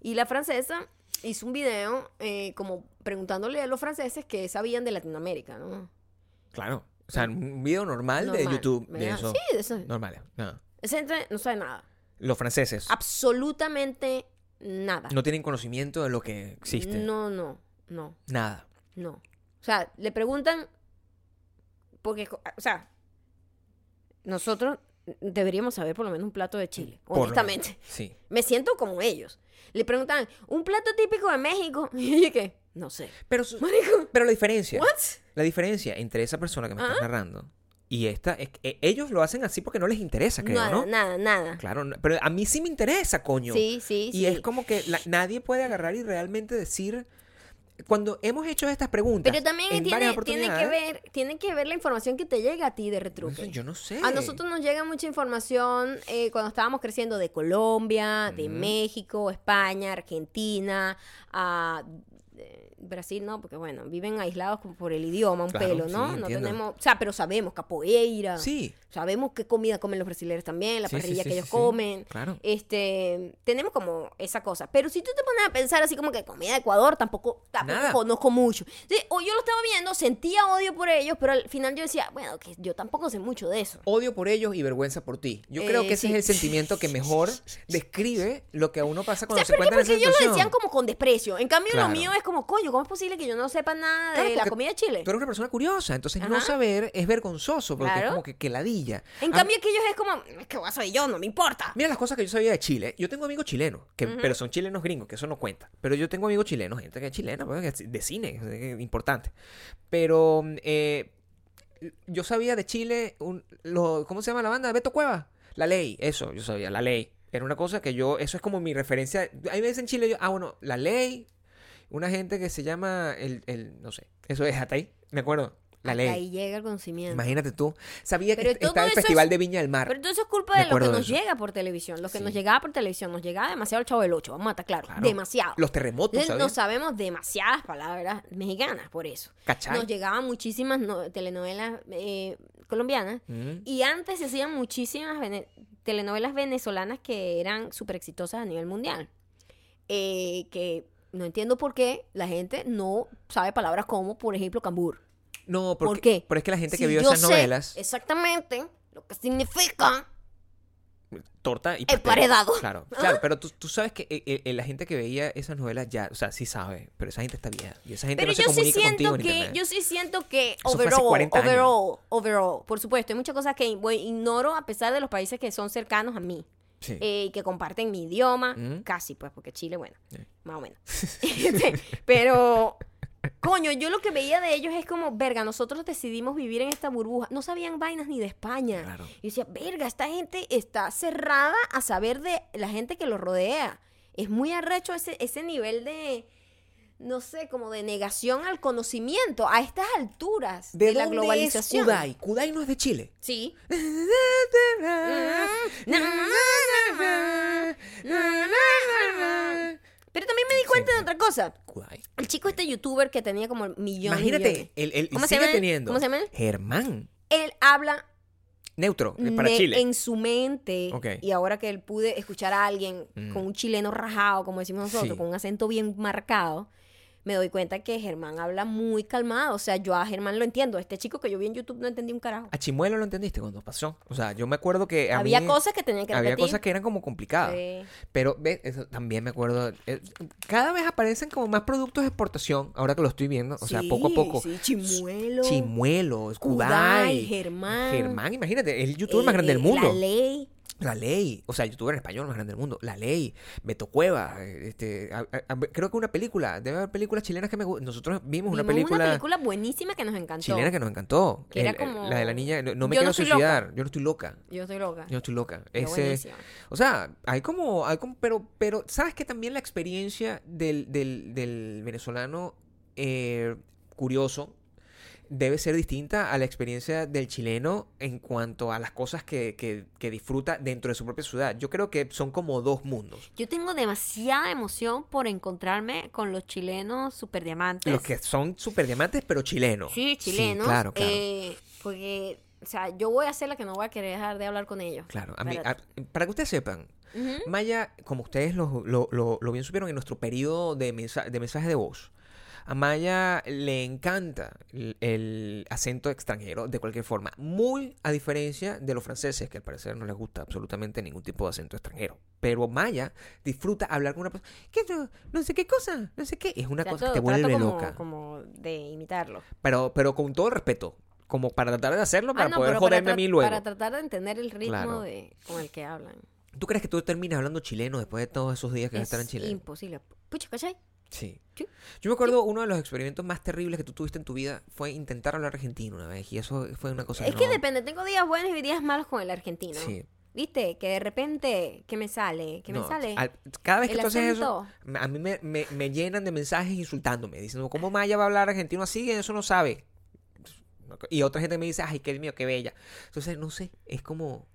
Y la francesa hizo un video eh, como preguntándole a los franceses qué sabían de Latinoamérica, ¿no? Claro. O sea, un video normal, de YouTube. De eso. Sí, de eso. Normal. No. Esa gente no sabe nada. Los franceses Absolutamente nada. no tienen conocimiento de lo que existe. No, no, no, Nada. no. O sea, le preguntan, porque, o sea, nosotros deberíamos saber por lo menos un plato de Chile, Por honestamente. Sí. Me siento como ellos. Le preguntan, ¿un plato típico de México? Y yo que, no sé. Pero, su- pero la diferencia. ¿what? La diferencia entre esa persona que me está Ah. narrando y esta es eh, ellos lo hacen así porque no les interesa, creo, nada, ¿no? nada, nada. Claro, no- pero a mí sí me interesa, coño. Sí, sí, y sí. es como que la- nadie puede agarrar y realmente decir cuando hemos hecho estas preguntas. Pero también en tiene, varias tiene que ver, tiene que ver la información que te llega a ti de retruque. yo no sé. A nosotros nos llega mucha información eh, cuando estábamos creciendo de Colombia, de. México, España, Argentina, de, Brasil no, porque bueno, viven aislados como por el idioma, un Claro, pelo, sí, ¿no? no entiendo. tenemos, o sea, pero sabemos capoeira. Sí. Sabemos qué comida comen los brasileños también, la Sí, parrilla sí, que ellos comen. Claro. Este, tenemos como esa cosa. Pero si tú te pones a pensar así como que comida de Ecuador, tampoco, tampoco Nada. conozco mucho. O yo lo estaba viendo, sentía odio por ellos, pero al final yo decía, bueno, que yo tampoco sé mucho de eso. Odio por ellos y vergüenza por ti. Yo creo Eh, que ese sí. es el sentimiento que mejor describe lo que a uno pasa O cuando sea, se encuentra en esa ellos lo decían como con desprecio. En cambio, Claro. lo mío es como, coño, ¿cómo es posible que yo no sepa nada Claro, de la comida de Chile? Tú eres una persona curiosa, entonces no saber es vergonzoso porque es como que, que ladilla. En A- cambio, que ellos es como, ¿qué voy a soy yo? No me importa. Mira las cosas que yo sabía de Chile. Yo tengo amigos chilenos, que, pero son chilenos gringos, que eso no cuenta. Pero yo tengo amigos chilenos, gente que es chilena, pues, que es de cine, es importante. Pero eh, yo sabía de Chile, un- lo- ¿cómo se llama la banda? Beto Cueva. La ley, eso, yo sabía, la ley. Era una cosa que yo, eso es como mi referencia. Hay veces en Chile, yo, ah, bueno, la ley, una gente que se llama, el, el no sé, eso es hasta ahí, me acuerdo, la Hasta ley. Ahí llega el conocimiento. Imagínate tú. Sabía que Pero estaba el Festival es- de Viña del Mar. Pero todo eso es culpa de lo que nos llega por televisión. Lo que nos llegaba por televisión nos llegaba demasiado el chavo del 8. Vamos a estar claros. Claro. Demasiado. Los terremotos, Entonces, no sabemos demasiadas palabras mexicanas por eso. ¿Cachai? Nos llegaban muchísimas no- telenovelas eh, colombianas. Mm. Y antes se hacían muchísimas vene- telenovelas venezolanas que eran súper exitosas a nivel mundial. Eh, que no entiendo por qué la gente no sabe palabras como, por ejemplo, cambur. No, porque, ¿Por qué? Pero es que la gente que vio esas novelas, Exactamente lo que significa. torta y pastel. Emparedado. Claro, claro, pero tú, tú sabes que eh, eh, la gente que veía esas novelas ya, o sea, sí sabe, pero esa gente está vieja. Y esa gente Pero no se yo sí siento contigo que, yo sí siento que Eso overall, 40 años. overall, overall, por supuesto, hay muchas cosas que ignoro a pesar de los países que son cercanos a mí. Sí. eh, que comparten mi idioma, Mm. casi pues, porque Chile, bueno, Sí. más o menos. Este, Pero, coño, yo lo que veía de ellos es como, verga, nosotros decidimos vivir en esta burbuja. No sabían vainas ni de España. Claro. Y yo decía, verga, esta gente está cerrada a saber de la gente que los rodea. Es muy arrecho ese, ese nivel de, no sé, como de negación al conocimiento a estas alturas de, la dónde globalización. Es Kudai? Kudai no es de Chile. Sí. Pero también me di cuenta de otra cosa. Kudai. El chico este youtuber que tenía como millones Imagínate, millones. el, el, y ¿Cómo se sigue llama? teniendo. ¿Cómo se llama? Germán. Él habla Neutro, eh, para ne- Chile. en su mente. Ok. Y ahora que él pude escuchar a alguien Mm. con un chileno rajado, como decimos nosotros, Sí. con un acento bien marcado, me doy cuenta que Germán habla muy calmado. O sea, yo a Germán lo entiendo. Este chico que yo vi en YouTube no entendí un carajo. A Chimuelo lo entendiste cuando pasó. O sea, yo me acuerdo que a Había mí- cosas que tenían que Había repetir. cosas que eran como complicadas. Sí. Pero ¿ves? Eso también me acuerdo. eh, cada vez aparecen como más productos de exportación, ahora que lo estoy viendo. O sea, poco a poco. Sí, chimuelo. Chimuelos, Kudai, Germán. Germán, imagínate, el youtuber más eh, grande del mundo. La ley. La ley, o sea, youtuber en español más grande del mundo. La ley, Beto Cueva, este, a- creo que una película, debe haber películas chilenas que me gustan. Nosotros vimos una película, una película buenísima que nos encantó. chilena que nos encantó. Que era como- La de la niña, no, no me Yo quiero no suicidar, yo no estoy loca. Yo estoy loca. Yo no estoy loca. Ese, o sea, hay como, hay como, pero, pero, ¿sabes que también la experiencia del, del, del venezolano eh, curioso debe ser distinta a la experiencia del chileno en cuanto a las cosas que, que, que disfruta dentro de su propia ciudad? Yo creo que son como dos mundos. Yo tengo demasiada emoción por encontrarme con los chilenos super diamantes. Los que son super diamantes, pero chilenos. Sí, chilenos. claro, claro. eh, porque, o sea, yo voy a ser la que no voy a querer dejar de hablar con ellos. Claro, a mí- Espérate. a- para que ustedes sepan. Maya, como ustedes lo, lo, lo- lo bien supieron en nuestro periodo de, mensa- de mensaje de voz, a Maya le encanta el, el acento extranjero de cualquier forma, muy a diferencia de los franceses, que al parecer no les gusta absolutamente ningún tipo de acento extranjero. Pero Maya disfruta hablar con una persona, ¿qué no, no sé qué cosa? No sé qué. Es una cosa que Trato- te trato vuelve como, loca. como de imitarlo. Pero, pero con todo respeto, como para tratar de hacerlo, para Ah, no, poder pero para joderme a mí luego. Para tratar de entender el ritmo Claro. de, con el que hablan. ¿Tú crees que tú terminas hablando chileno después de todos esos días que vas a Es estar en Chile? imposible. Pucha, ¿cachai? Sí. Yo me acuerdo uno de los experimentos más terribles que tú tuviste en tu vida fue intentar hablar argentino una vez y eso fue una cosa es que no- depende, tengo días buenos y días malos con el argentino. Sí. ¿Viste? Que de repente, ¿qué me sale? ¿Qué No, me sale? al- cada vez que tú haces eso, a mí me, me- me llenan de mensajes insultándome, diciendo, ¿cómo Maya va a hablar argentino así? Eso no sabe. Y otra gente me dice, ay, qué mío, qué bella. Entonces, no sé, es como,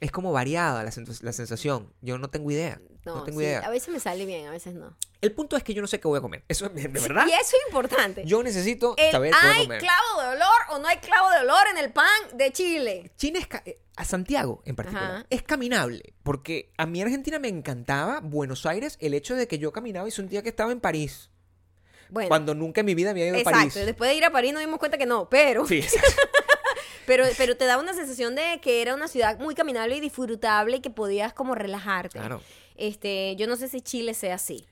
es como variada la, la sensación. Yo no tengo idea. No, No, tengo sí, idea. a veces me sale bien, a veces no. El punto es que yo no sé qué voy a comer. Eso es de verdad. Y eso es importante. Yo necesito El- saber qué voy a ¿Hay comer. clavo de olor o no hay clavo de olor en el pan de Chile? China es eh, a Santiago en particular Ajá. es caminable porque a mí Argentina me encantaba Buenos Aires el hecho de que yo caminaba y sentía que estaba en París Bueno, cuando nunca en mi vida había ido a exacto. París. Después de ir a París nos dimos cuenta que no, pero, Sí, exacto. Pero, pero te daba una sensación de que era una ciudad muy caminable y disfrutable y que podías como relajarte. Claro. Este, yo no sé si Chile sea así.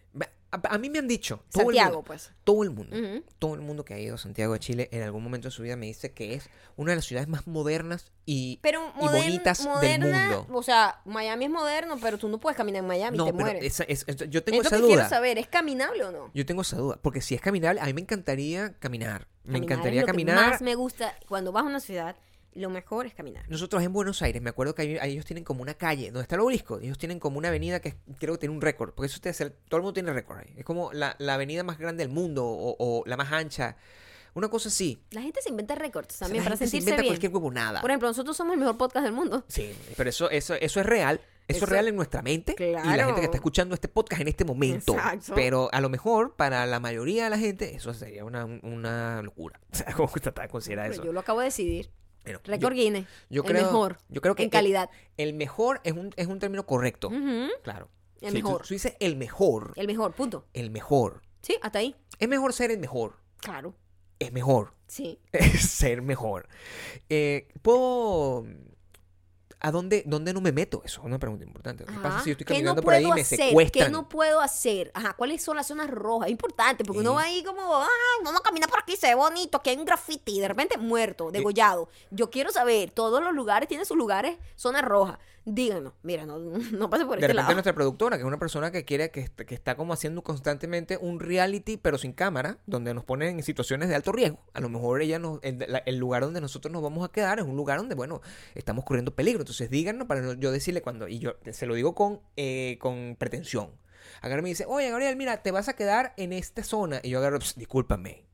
A, a mí me han dicho todo el Santiago, mundo, pues. todo el mundo, todo el mundo que ha ido a Santiago de Chile en algún momento de su vida me dice que es una de las ciudades más modernas y, Pero y modern- bonitas moderna, del mundo. o sea, Miami es moderno, pero tú no puedes caminar en Miami, No, te pero mueres. esa- es- es- yo tengo es lo esa que duda. quiero saber, ¿es caminable o no? Yo tengo esa duda, porque si es caminable, a mí me encantaría caminar. Me encantaría es lo caminar. Que más me gusta cuando vas a una ciudad, lo mejor es caminar. Nosotros en Buenos Aires, me acuerdo que ahí ellos tienen como una calle, donde está el obelisco, ellos tienen como una avenida que creo que tiene un récord, porque eso ustedes, todo el mundo tiene récord ahí. Es como la, la avenida más grande del mundo o, o la más ancha, una cosa así. La gente se inventa récords O sea, también para gente se sentirse inventa bien. cualquier huevo nada. Por ejemplo, nosotros somos el mejor podcast del mundo. Sí, pero eso, eso, eso es real. Eso, Eso- es real en nuestra mente y la Claro. gente que está escuchando este podcast en este momento. Exacto. Pero a lo mejor para la mayoría de la gente eso sería una, una locura. O sea, ¿cómo de considerar Pero eso? yo lo acabo de decidir. Yo- Guinness. yo el creo- mejor. yo creo que en el- calidad. El mejor es un, es un término correcto. Claro. El Sí, tú- mejor. Tú, dices el mejor. El mejor, punto. El mejor. Sí, hasta ahí. Es mejor ser el mejor. Claro. Es mejor. Sí. Es ser mejor. Eh, ¿Puedo. ¿A dónde, dónde no me meto? Eso es una pregunta importante. ¿Qué pasa si yo estoy ¿Qué caminando no por ahí y me hacer? secuestran? ¿Qué no puedo hacer? Ajá, ¿cuáles son las zonas rojas? Es importante, porque uno va ahí como, ah, vamos a caminar por aquí, se ve bonito, que hay un graffiti, y de repente muerto, degollado. Yo quiero saber, todos los lugares tienen sus lugares, zonas rojas. Díganos, mira, no, no pase por De este repente lado. nuestra productora, que es una persona que quiere, que, est- que está como haciendo constantemente un reality, pero sin cámara, donde nos ponen en situaciones de alto riesgo. A lo mejor ella nos, el, la- el lugar donde nosotros nos vamos a quedar es un lugar donde, bueno, estamos corriendo peligro. Entonces díganos para yo decirle cuando, y yo se lo digo con, eh, con pretensión. Agarra me dice, oye, Gabriel, mira, te vas a quedar en esta zona. Y yo agarro, "Ps, discúlpame.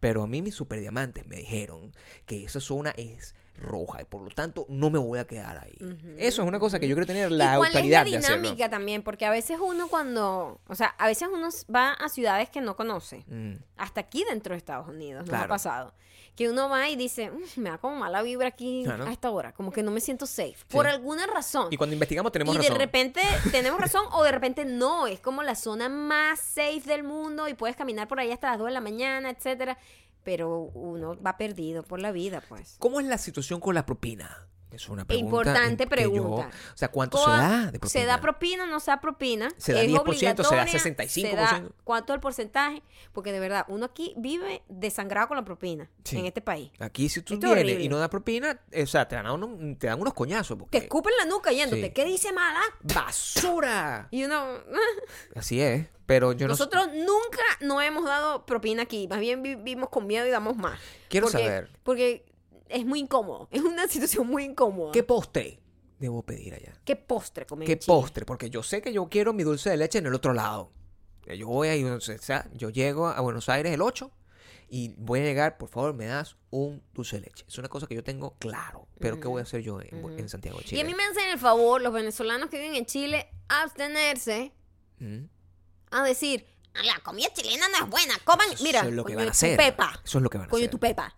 Pero a mí mis superdiamantes me dijeron que esa zona es roja y por lo tanto no me voy a quedar ahí. Eso es una cosa que yo quiero tener la ¿Y cuál autoridad es de la dinámica también? Porque a veces uno cuando, o sea, a veces uno va a ciudades que no conoce, Mm. hasta aquí dentro de Estados Unidos, nos ha Claro. pasado, que uno va y dice, "Mm, me da como mala vibra aquí Claro. a esta hora, como que no me siento safe, por alguna razón. Y cuando investigamos tenemos y razón. de repente tenemos razón o de repente no, es como la zona más safe del mundo y puedes caminar por ahí hasta las 2 de la mañana, etcétera, pero uno va perdido por la vida, pues. ¿Cómo es la situación con la propina? Es una pregunta. Importante yo- pregunta. o sea, ¿cuánto se da de propina? ¿Se da propina o no se da propina? ¿Se da ¿Es 10%, se da obligatoria? 65%? ¿Se da ¿Cuánto es el porcentaje? Porque de verdad, uno aquí vive desangrado con la propina Sí. en este país. Aquí si tú Esto es vienes y no da propina, eh, o sea, te dan, unos, te dan unos coñazos. Te Porque... escupen la nuca yéndote. Sí. ¿Qué dice mala? ¡Basura! Y uno... Así es, pero yo no Nosotros nunca no hemos dado propina aquí. Más bien vivimos con miedo y damos más. Quiero Porque- saber. Porque es muy incómodo. Es una situación muy incómoda. ¿Qué postre debo pedir allá? ¿Qué postre comen ¿Qué en Chile? postre? Porque yo sé que yo quiero mi dulce de leche en el otro lado. Yo voy ahí, o sea, yo llego a Buenos Aires el 8 y voy a llegar, por favor, me das un dulce de leche. Es una cosa que yo tengo claro. Pero ¿qué voy a hacer yo en, en Santiago de Chile? Y a mí me hacen el favor, los venezolanos que viven en Chile, abstenerse ¿Mm? a decir, "Ah, la comida chilena no es buena, coman, mira, Eso es lo que van a hacer. pepa, Eso es lo que van a coño hacer. tu pepa.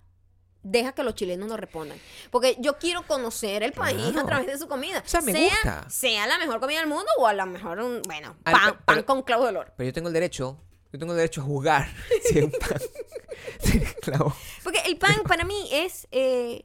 Deja que los chilenos nos respondan. Porque yo quiero conocer el país Claro. a través de su comida. O sea, me sea, gusta. sea la mejor comida del mundo o a lo mejor un, bueno, Al- pan, pero- pan con clavo de olor. Pero yo tengo el derecho, yo tengo el derecho a juzgar si un pan Porque el pan para mí es, eh,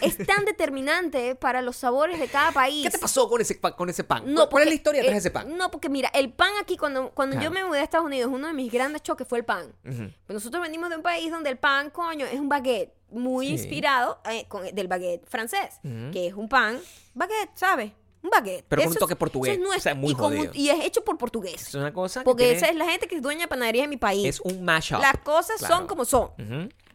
es tan determinante para los sabores de cada país. ¿Qué te pasó con ese pan? Con ese pan? No, ¿Cuál- ¿Cuál es porque, la historia detrás eh, de ese pan? No, porque mira, el pan aquí, cuando, cuando yo Claro. me mudé a Estados Unidos, uno de mis grandes choques fue el pan. Ujú. Pues nosotros venimos de un país donde el pan, coño, es un baguette muy Sí. inspirado eh, con- del baguette francés, Ujú. que es un pan, baguette, ¿sabes? Un baguette. Pero con un Eso es- toque portugués, eso es nuestro, o sea, muy y, un- y es hecho por portugués. Es una cosa que Porque tiene- esa es la gente que es dueña de panaderías en mi país. es un mashup. Las cosas Claro. son como son.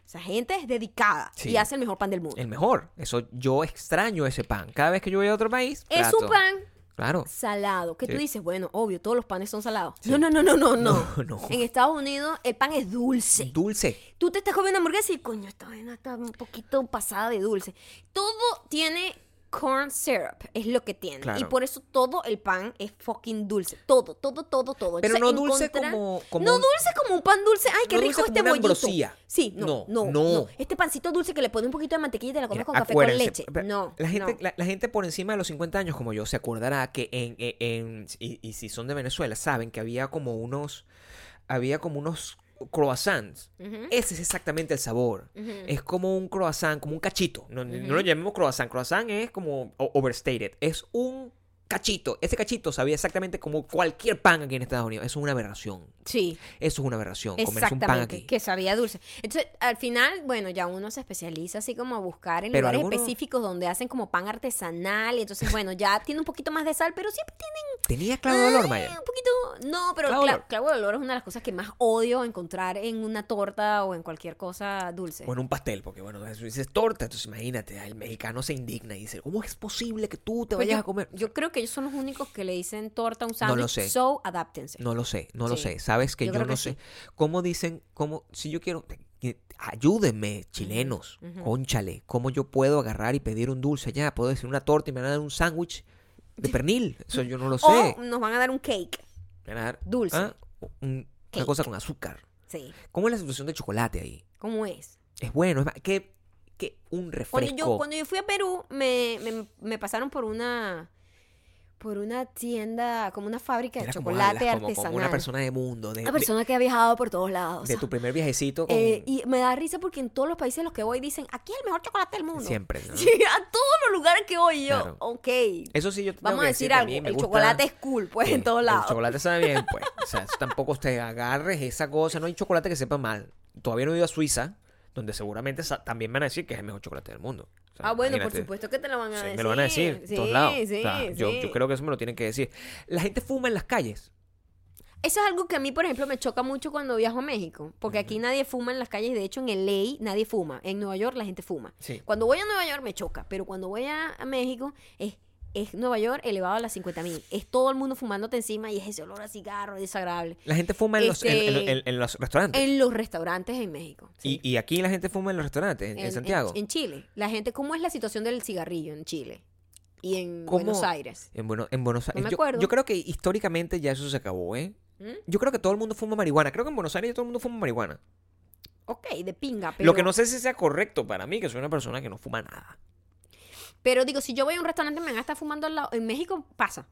Esa gente es dedicada Sí. y hace el mejor pan del mundo. El mejor. Eso yo extraño ese pan. Cada vez que yo voy a otro país. es trato. un pan Claro. salado, que tú dices, bueno, obvio, todos los panes son salados. Sí. No, no, no, no, no, no. No, no. En Estados Unidos el pan es dulce. Dulce. Tú te estás comiendo hamburguesa y coño, esta vaina está un poquito pasada de dulce. Todo tiene corn syrup, es lo que tiene. Claro. Y por eso todo el pan es fucking dulce. Todo, todo, todo, todo. Pero no dulce como, como no un- dulce como un pan dulce. Ay, qué No rico dulce como este una bollito. ambrosía. Sí, no, No, no, no. Este pancito dulce que le pone un poquito de mantequilla y te la comes Mira, con café con leche. No, La gente, no. la, la gente por encima de los 50 años como yo se acordará que en, en- en- y, y si son de Venezuela saben que había como unos había como unos croissants. Ese es exactamente el sabor. Es como un croissant, como un cachito. No, no lo llamemos croissant. Croissant es como overstated. Es un cachito. Ese cachito sabía exactamente como cualquier pan aquí en Estados Unidos. Eso es una aberración. Sí, Eso es una aberración. Comerse un pan aquí. Que sabía dulce. Entonces, al final, bueno, ya uno se especializa así como a buscar en Pero lugares algunos- específicos donde hacen como pan artesanal. Y entonces, bueno, ya tiene un poquito más de sal, pero siempre tienen Tenía clavo de olor, Ay, Maya. Un poquito. No, pero Clavo cla- clavo de olor es una de las cosas que más odio encontrar en una torta o en cualquier cosa dulce. Bueno, un pastel, porque bueno, eso dices torta, entonces imagínate, el mexicano se indigna y dice, ¿cómo es posible que tú te Pues vayas yo, a comer? Yo creo que ellos son los únicos que le dicen torta a un No sándwich. lo sé. So, adáptense. No lo sé, no lo sé. Sabes que Yo no que sé. sí. ¿Cómo dicen, cómo, si yo quiero, ayúdenme, chilenos, ujú. conchale, ¿cómo yo puedo agarrar y pedir un dulce allá? Puedo decir una torta y me van a dar un sándwich de pernil. Eso yo no lo sé. O nos van a dar un cake. Van a dar, dulce. ah, un- Cake. una cosa con azúcar. Sí. ¿Cómo es la situación de chocolate ahí? ¿Cómo es? Es bueno, es que, que un refresco. Cuando yo, cuando yo fui a Perú, me, me, me pasaron por una por una tienda, como una fábrica de como chocolate como- artesanal. Como una persona de mundo, de, Una persona que ha viajado por todos lados. de tu primer viajecito con... Eh, y me da risa porque en todos los países a los que voy dicen, aquí es el mejor chocolate del mundo. Siempre, ¿no? Sí, a todos los lugares que voy yo. Claro. Ok. Eso sí, yo te Vamos a decir a algo. me El gusta- chocolate es cool, pues, Sí, en todos lados. El chocolate sabe bien, pues. O sea, tampoco te agarres esa cosa. No hay chocolate que sepa mal. Todavía no he ido a Suiza, donde seguramente también van a decir que es el mejor chocolate del mundo. O sea, Ah, bueno, por supuesto que te lo van a Sí, decir. me lo van a decir, en Sí, todos lados. sí, O sea, yo, yo creo que eso me lo tienen que decir. La gente fuma en las calles. Eso es algo que a mí, por ejemplo, me choca mucho cuando viajo a México. Porque aquí nadie fuma en las calles. De hecho, en el ley nadie fuma. En Nueva York la gente fuma. Sí. Cuando voy a Nueva York me choca. Pero cuando voy a, a México es, es Nueva York elevado a las 50 mil. Es todo el mundo fumándote encima y es ese olor a cigarro desagradable. La gente fuma en, los, en- en- Este, en- los restaurantes. En los restaurantes en México. sí. Y, y aquí la gente fuma en los restaurantes, en, Santiago. En, Chile. La gente, ¿cómo es la situación del cigarrillo en Chile? Y en ¿Cómo? Buenos Aires. En, bueno, en Buenos Aires. me yo, acuerdo. yo creo que históricamente ya eso se acabó, ¿eh? ¿Mm? Yo creo que todo el mundo fuma marihuana. Creo que en Buenos Aires todo el mundo fuma marihuana. Ok, de pinga. Pero, Lo que no sé si sea correcto para mí, que soy una persona que no fuma nada. Pero digo, si yo voy a un restaurante me van a estar fumando al lado. En México pasa.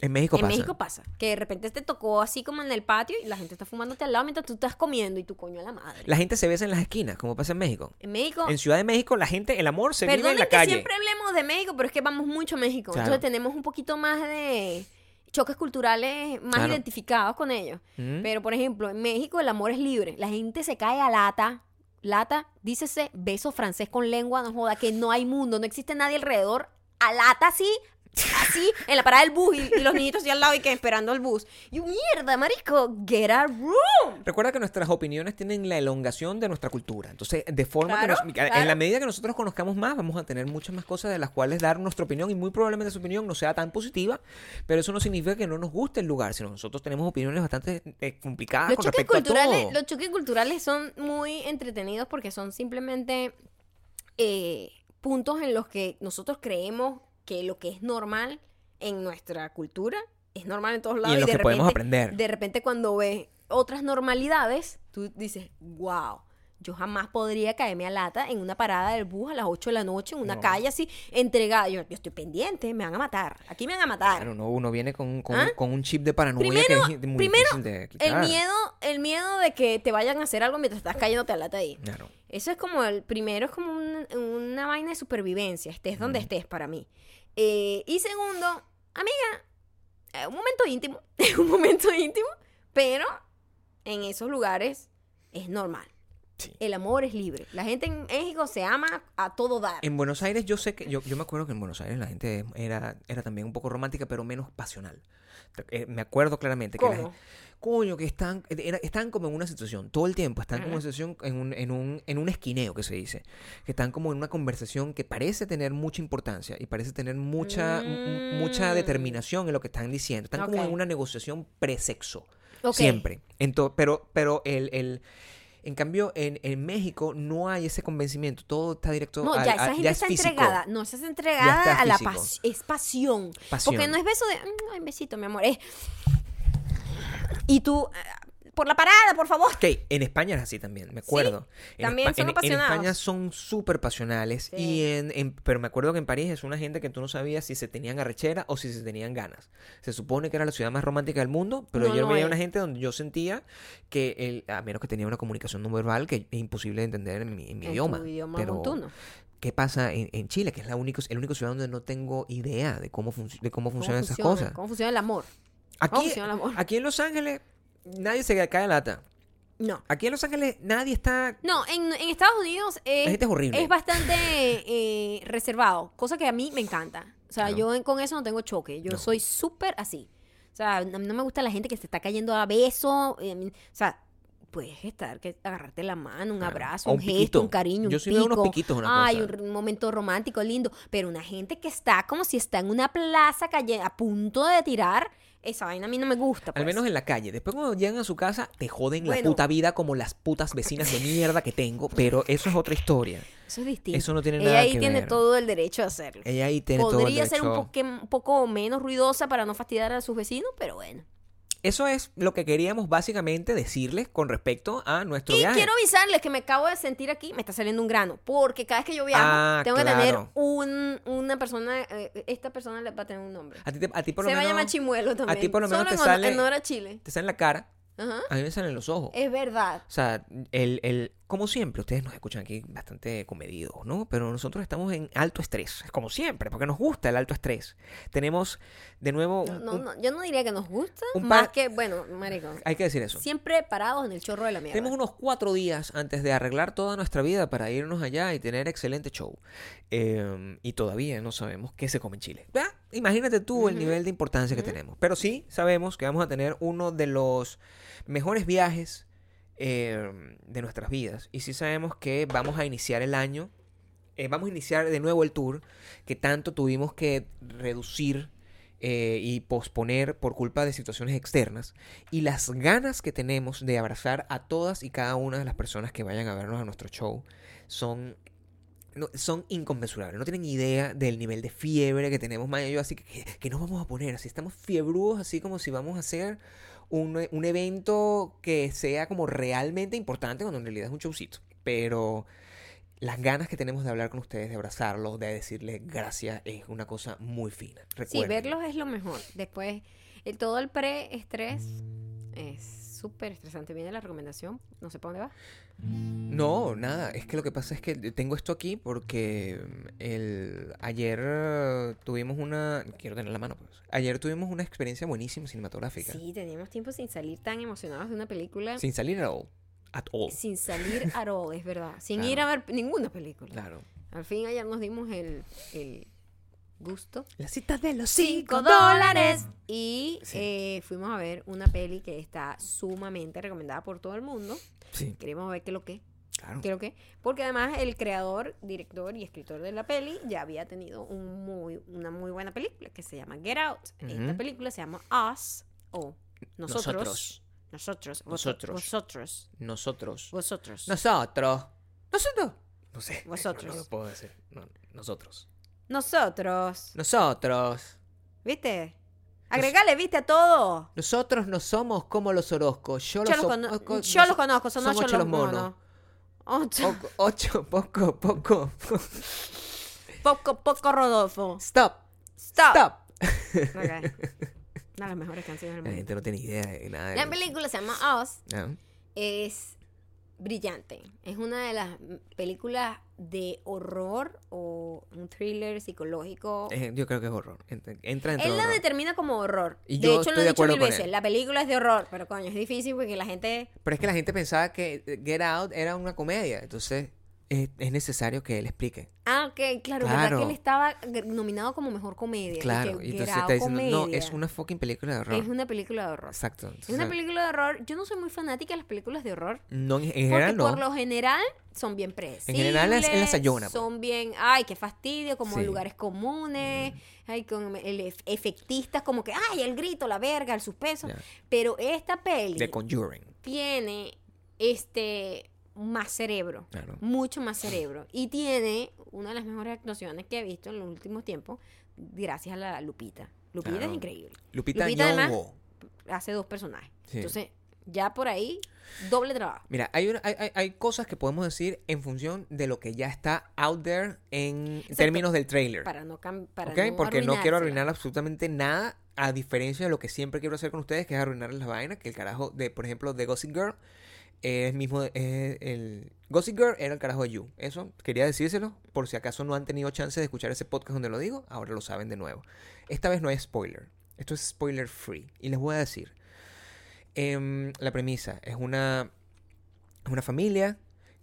En México en pasa. México pasa. Que de repente te tocó así como en el patio y la gente está fumándote al lado mientras tú estás comiendo y tu coño a la madre. La gente se besa en las esquinas, como pasa en México. En México. En Ciudad de México, la gente, el amor se vive en la que calle. siempre hablemos de México, pero es que vamos mucho a México. Claro. Entonces tenemos un poquito más de choques culturales más Claro. identificados con ellos. ¿Mm? Pero, por ejemplo, en México el amor es libre. La gente se cae a lata. Lata, dícese beso francés con lengua, no joda, que no hay mundo, no existe nadie alrededor. A lata así, así, en la parada del bus y, y los niñitos así al lado y que esperando el bus. Y mierda, marico, get a room. Recuerda que nuestras opiniones tienen la elongación de nuestra cultura. Entonces, de forma Claro, que nos- claro. en la medida que nosotros conozcamos más, vamos a tener muchas más cosas de las cuales dar nuestra opinión y muy probablemente esa opinión no sea tan positiva, pero eso no significa que no nos guste el lugar, sino nosotros tenemos opiniones bastante eh, complicadas Los con respecto a culturales, todo. los choques culturales son muy entretenidos porque son simplemente eh, puntos en los que nosotros creemos que lo que es normal en nuestra cultura es normal en todos lados. Y en lo de que podemos repente- aprender. De repente cuando ves otras normalidades, tú dices, wow. Yo jamás podría caerme a lata en una parada del bus a las 8 de la noche, en una No. calle así, entregada. Yo, yo estoy pendiente, me van a matar. Aquí me van a matar. Claro, no, uno viene con, con, ¿Ah? con un chip de paranoia Primero- que es muy primero, difícil de El miedo, el miedo de que te vayan a hacer algo mientras estás cayéndote a lata ahí. Claro. Eso es como el primero, es como un- una vaina de supervivencia, estés donde estés para mí. Eh, y segundo, amiga, es un momento íntimo, es un momento íntimo, pero en esos lugares es normal. Sí. El amor es libre. La gente en México se ama a todo dar. En Buenos Aires yo sé que, yo, yo me acuerdo que en Buenos Aires la gente era, era también un poco romántica, pero menos pasional. Eh, me acuerdo claramente que la coño, que están, era- están como en una situación, todo el tiempo, están como en una situación, en un, en, un, en un esquineo que se dice, que están como en una conversación que parece tener mucha importancia y parece tener mucha, m- Mm. mucha determinación en lo que están diciendo. Están como en una negociación presexo. Ok. Siempre. Ento- pero, pero el, el, En cambio, en, en México no hay ese convencimiento. Todo está directo No, al- ya esa gente es está físico. entregada. No, esa Ya entregada a la pasión. Es pasión. Pasión. Porque no es beso de. "Mm, Ay, besito, mi amor. Es. Y tú. Por la parada, por favor. Ok, en España es así también, me acuerdo. En también Espa- son en- en, apasionados. España son súper pasionales. Sí. Y en, en- pero me acuerdo que en París es una gente que tú no sabías si se tenían arrechera o si se tenían ganas. Se supone que era la ciudad más romántica del mundo, pero No yo lo veía es. una gente donde yo sentía que, el, a menos que tenía una comunicación no verbal, que es imposible de entender en mi, en mi En idioma. tu idioma pero, montuno. ¿qué pasa en, en Chile? Que es la único, el único ciudad donde no tengo idea de cómo, de cómo ¿Cómo funcionan esas funciona? cosas. ¿Cómo funciona el amor? ¿Cómo Aquí, funciona el amor? aquí en Los Ángeles, nadie se cae de lata. No. Aquí en Los Ángeles nadie está No, en, en Estados Unidos es, La gente es horrible. es bastante eh, reservado, cosa que a mí me encanta. O sea, Claro. yo en- con eso no tengo choque. Yo No. soy súper así. O sea, mí no me gusta la gente que se está cayendo a beso. eh, mí- o sea, puedes estar, que agarrarte la mano, un Claro. abrazo, O un, un gesto, un cariño, Yo un sí veo unos pico. piquitos, una Ay, cosa. un momento romántico lindo. Pero una gente que está como si está en una plaza calle, a punto de tirar, esa vaina a mí no me gusta. Al pues. menos en la calle. Después cuando llegan a su casa, te joden la puta vida como las putas vecinas de mierda que tengo. Pero eso es otra historia. Eso es distinto. Eso no tiene Ella nada ahí que tiene ver. todo el derecho a hacerlo. Ella ahí tiene todo el Podría ser un, derecho. poque- un poco menos ruidosa para no fastidiar a sus vecinos, pero bueno. Eso es lo que queríamos básicamente decirles con respecto a nuestro Y viaje. quiero avisarles que me acabo de sentir aquí, me está saliendo un grano, porque cada vez que yo viajo Ah, tengo que tener un, una persona, eh, esta persona le va a tener un nombre. A ti, te- a ti por Se lo va a menos llamar Chimuelo también. ti por lo menos Solo te en sale- en a Chile. te sale en la cara, Ajá. a mí me salen los ojos. Es verdad. O sea, el, el, como siempre, ustedes nos escuchan aquí bastante comedidos, ¿no? Pero nosotros estamos en alto estrés, como siempre, porque nos gusta el alto estrés. Tenemos, de nuevo, No, no, un- no, yo no diría que nos gusta, un más que, bueno, marico, hay que decir eso. siempre parados en el chorro de la mierda. Tenemos unos cuatro días antes de arreglar toda nuestra vida para irnos allá y tener excelente show. Eh, y todavía no sabemos qué se come en Chile. Ah, Imagínate tú el nivel de importancia que tenemos. Pero sí sabemos que vamos a tener uno de los mejores viajes eh, de nuestras vidas. Y sí sabemos que vamos a iniciar el año. eh, vamos a iniciar de nuevo el tour que tanto tuvimos que reducir eh, y posponer por culpa de situaciones externas y las ganas que tenemos de abrazar a todas y cada una de las personas que vayan a vernos a nuestro show son no- son inconmensurables. No tienen idea del nivel de fiebre que tenemos Maya y yo, así que, que, nos vamos a poner, así estamos fiebrudos, así como si vamos a hacer un, un evento que sea como realmente importante cuando en realidad es un showcito. Pero las ganas que tenemos de hablar con ustedes, de abrazarlos, de decirles gracias, es una cosa muy fina. Sí, Recuerden. verlos es lo mejor. Después, el, todo el pre-estrés es súper estresante. Viene la recomendación, no sé para dónde va. No, nada. Es que lo que pasa es que tengo esto aquí porque el ayer tuvimos una. Quiero tener la mano, pues. Ayer tuvimos una experiencia buenísima cinematográfica. Sí, teníamos tiempo sin salir tan emocionados de una película. Sin salir at all. At all. Sin salir a all, es verdad. Sin Claro. ir a ver ninguna película. Claro. Al fin ayer nos dimos el, el gusto. La cita de los Cinco dólares. Y Sí. eh, fuimos a ver una peli que está sumamente recomendada por todo el mundo. Sí, Queremos ver qué lo que. claro. Creo que. Porque además el creador, director y escritor de la peli ya había tenido un muy, una muy buena película que se llama Get Out. Esta Ujú. película se llama Us o Nosotros. Nosotros. Nosotros. Nosotros. Vosotros. Nosotros. Vosotros. Nosotros. Nosotros. No sé. Vosotros. No, lo puedo decir. No, nosotros. Nosotros. Nosotros. ¿Viste? Agregale, viste, a todo. Nosotros no somos como los Orozcos. Yo, Yo los, cono- oco- yo los conozco, son ocho ocho los monos. monos. Ocho. Ocho, poco, poco. Poco, poco Rodolfo. Stop. Stop. Stop. Ok. Una de las mejores canciones del La mundo. gente no tiene idea de nada. de La película se llama Us. Ah, Es brillante. Es una de las películas de horror o un thriller psicológico. eh, yo creo que es horror. Entra, entra Él la determina como horror. Y de hecho, lo he dicho mil veces. él. La película es de horror, pero coño, es difícil porque la gente. Pero es que la gente pensaba que Get Out era una comedia. Entonces es, es necesario que él explique. Ah, ok, claro, verdad Claro. que él estaba nominado como mejor comedia. Claro. que Y entonces está diciendo, no, comedia. es una fucking película de horror. Es una película de horror. Exacto. Es una película de horror. Yo no soy muy fanática de las películas de horror. No, en, en general no. por lo general son bien predecibles. general es- es la sayona, pues. Son bien, ay, qué fastidio, como Sí. en lugares comunes, ay, con el efectistas, como que, ay, el grito, la verga, el suspenso. Pero esta peli The Conjuring. tiene este, más cerebro. Claro. Mucho más cerebro. Y tiene una de las mejores actuaciones que he visto en los últimos tiempos, gracias a la Lupita. Lupita Claro. es increíble. Lupita, Lupita, además. Hace dos personajes. Sí. Entonces, ya por ahí, doble trabajo. Mira, hay, una- hay, hay- hay cosas que podemos decir en función de lo que ya está out there en términos del trailer. Para no cam- para ¿ok? no Porque no quiero arruinar absolutamente nada, a diferencia de lo que siempre quiero hacer con ustedes, que es arruinarles la vaina, que el carajo de, por ejemplo, de Gossip Girl, es mismo, es el... Gossip Girl era el carajo de You. Eso, quería decírselo, por si acaso no han tenido chance de escuchar ese podcast donde lo digo, ahora lo saben de nuevo. Esta vez no hay spoiler, esto es spoiler free. Y les voy a decir, em, la premisa es una, es una familia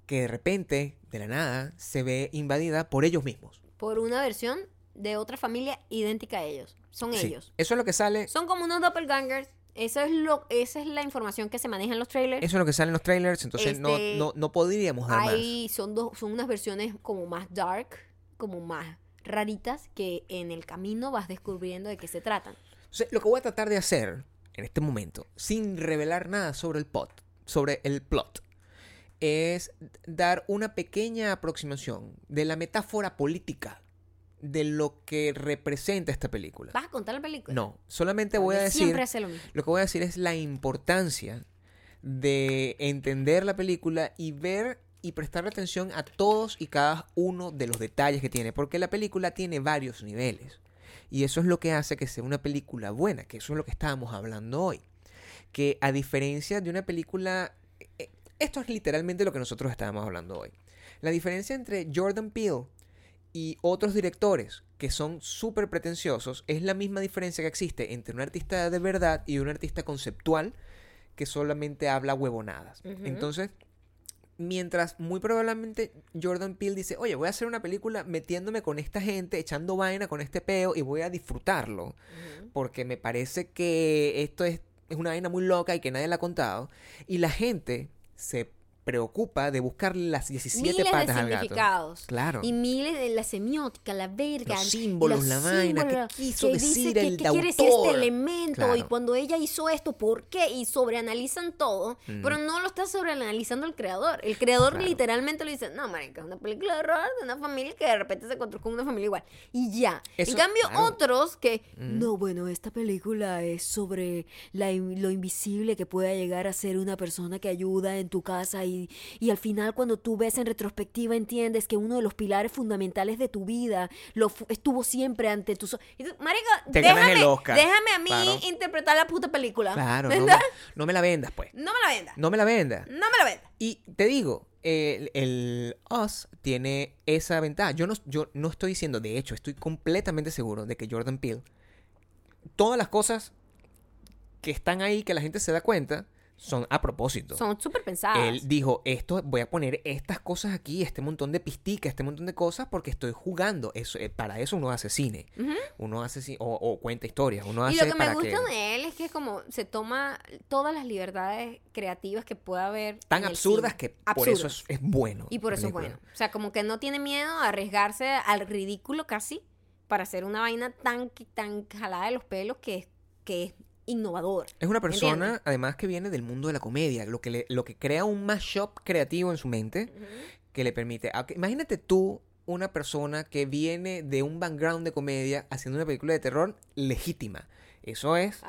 que de repente, de la nada, se ve invadida por ellos mismos. Por una versión de otra familia idéntica a ellos. Son Sí, ellos. Eso es lo que sale Son como unos doppelgangers. Eso es lo, esa es la información que se maneja en los trailers. Eso es lo que sale en los trailers, entonces no, Este, no, no podríamos dar más. Hay, son, dos, son unas versiones como más dark, como más raritas, que en el camino vas descubriendo de qué se tratan. Entonces, lo que voy a tratar de hacer en este momento, sin revelar nada sobre el plot, sobre el plot, es dar una pequeña aproximación de la metáfora política de lo que representa esta película. ¿Vas a contar la película? No, solamente voy a decir, Siempre hace lo mismo. lo que voy a decir es la importancia de entender la película y ver y prestar atención a todos y cada uno de los detalles que tiene, porque la película tiene varios niveles. Y eso es lo que hace que sea una película buena, que eso es lo que estábamos hablando hoy. Que a diferencia de una película... eh, Esto es literalmente lo que nosotros estábamos hablando hoy. La diferencia entre Jordan Peele y otros directores que son súper pretenciosos es la misma diferencia que existe entre un artista de verdad y un artista conceptual que solamente habla huevonadas. Entonces, mientras muy probablemente Jordan Peele dice, oye, voy a hacer una película metiéndome con esta gente, echando vaina con este peo y voy a disfrutarlo, porque me parece que esto es, es una vaina muy loca y que nadie la ha contado, y la gente se preocupa de buscar las 17 Miles de patas al gato. significados. Claro. Y miles de la semiótica, la verga. Los símbolos, los la vaina, qué símbolos, quiso que decir dice el qué quiere decir este elemento. Y Claro. cuando ella hizo esto, ¿por qué? Y sobreanalizan todo. Mm. Pero no lo está sobreanalizando el creador. El creador Claro. literalmente le dice, no, marica, es una película de horror de una familia que de repente se encontró con una familia igual. Y ya. Eso, en cambio, claro. otros que, Mm. no, bueno, esta película es sobre la lo invisible que pueda llegar a ser una persona que ayuda en tu casa y, y al final cuando tú ves en retrospectiva entiendes que uno de los pilares fundamentales de tu vida lo estuvo siempre ante tus ojos. Marica, Te déjame, el Oscar. déjame a mí Claro. interpretar la puta película. Claro, no me, ¿Verdad? no me la vendas, pues. No me la venda. No me la vendas. No me la venda. Y te digo, el, el Us tiene esa ventaja. Yo no, yo no estoy diciendo, de hecho, estoy completamente seguro de que Jordan Peele, todas las cosas que están ahí, que la gente se da cuenta, son a propósito. Son súper pensadas. Él dijo, esto, voy a poner estas cosas aquí, este montón de pisticas, este montón de cosas, porque estoy jugando. Eso, eh, para eso uno hace cine. Uno hace o, o cuenta historias. Uno Y lo que me gusta de él es que como se toma todas las libertades creativas que pueda haber. tan absurdas que por eso es, es bueno. Y por eso es bueno. O sea, como que no tiene miedo a arriesgarse al ridículo casi para hacer una vaina tan, tan jalada de los pelos que es, que es innovador. Es una persona, ¿Entiendes? además, que viene del mundo de la comedia, lo que, le- lo que crea un mashup creativo en su mente que le permite. Imagínate tú, una persona que viene de un background de comedia haciendo una película de terror legítima. Eso es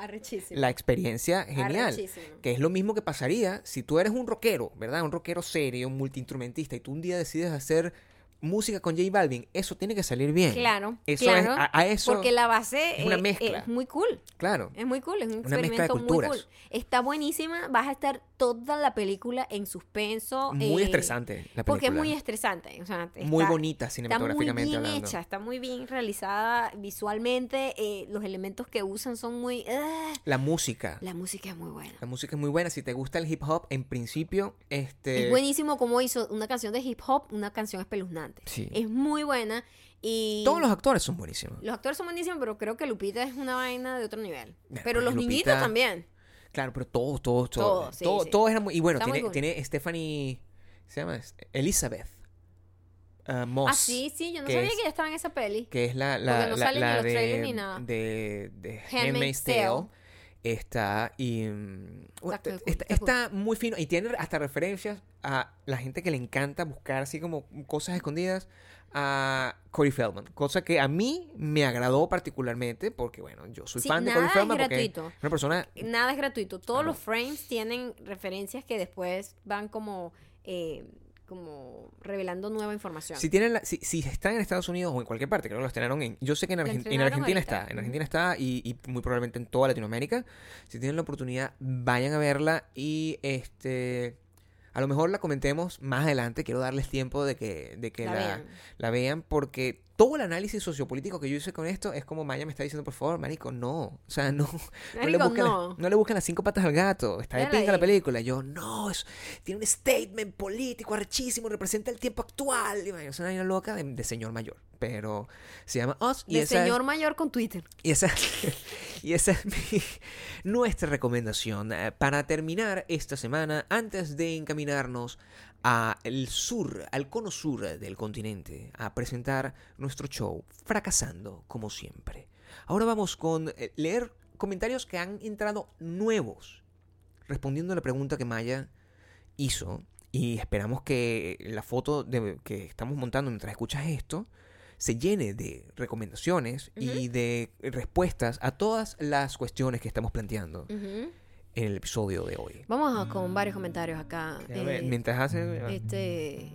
la experiencia genial. Que es lo mismo que pasaría si tú eres un rockero, ¿verdad? Un rockero serio, un multiinstrumentista, y tú un día decides hacer música con J Balvin. Eso tiene que salir bien. Claro, Eso claro. es, a, a eso, porque la base es una mezcla. es muy cool. claro. Es muy cool, es un Una mezcla de experimento muy culturas. cool. Está buenísima, vas a estar toda la película en suspenso. Muy eh, estresante la película. Porque es muy estresante. O sea, Muy bonita Está muy cinematográficamente bien hablando. hecha, está muy bien realizada visualmente. eh, los elementos que usan son muy. ¡ah! La música. La música es muy buena. La música es muy buena. Si te gusta el hip hop, en principio, este. Es buenísimo como hizo una canción de hip hop, una canción espeluznante. Sí. Es muy buena y. Todos los actores son buenísimos. los actores son buenísimos, pero creo que Lupita es una vaina de otro nivel. Bueno, Pero los Lupita- niñitos también. Claro, pero todos, todos, todos. Todos, sí, todos, sí. todos. Y bueno, Está muy tiene, cool. tiene Stephanie. ¿Se llama? Elizabeth ah, Moss. Ah, sí, sí, yo no que sabía es- que ella estaba en esa peli. Que es la, la, Porque no la- sale ni la los de, trailers ni nada. de, de Handmaid's Handmaid's Tale. Tale. Está y mm, Está cool, está, está está muy fino y tiene hasta referencias a la gente que le encanta buscar así como cosas escondidas a Corey Feldman, cosa que a mí me agradó particularmente porque bueno, yo soy Sí, fan de nada Corey Feldman porque gratuito. es una persona Nada es gratuito. Todos los frames tienen referencias que después van como, eh, como revelando nueva información. Si tienen la- si, si están en Estados Unidos o en cualquier parte, creo que lo estrenaron en. Yo sé que en, en Argentina ahorita. está. En Argentina está y, y muy probablemente en toda Latinoamérica. Si tienen la oportunidad, vayan a verla y este. A lo mejor la comentemos más adelante. Quiero darles tiempo de que, de que La la, vean. la vean. Porque todo el análisis sociopolítico que yo hice con esto es como Maya me está diciendo, por favor, marico, no. O sea, no. no, le busquen no. Las, no le busquen las cinco patas al gato. Está de pinga la película. Yo, no, es, tiene un statement político arrechísimo, representa el tiempo actual. Y, bueno, es una vaina loca de, de señor mayor. Pero se llama Us y De esa, señor mayor con Twitter. y esa, y esa es mi- nuestra recomendación. Eh, Para terminar esta semana, antes de encaminarnos al sur, al cono sur del continente, a presentar nuestro show, fracasando como siempre. Ahora vamos con eh, leer comentarios que han entrado nuevos, respondiendo a la pregunta que Maya hizo. Y esperamos que la foto de- que estamos montando mientras escuchas esto se llene de recomendaciones y de respuestas a todas las cuestiones que estamos planteando Ujú. En el episodio de hoy. Vamos a- con varios comentarios acá. A ver, Eh, mientras hace... Este.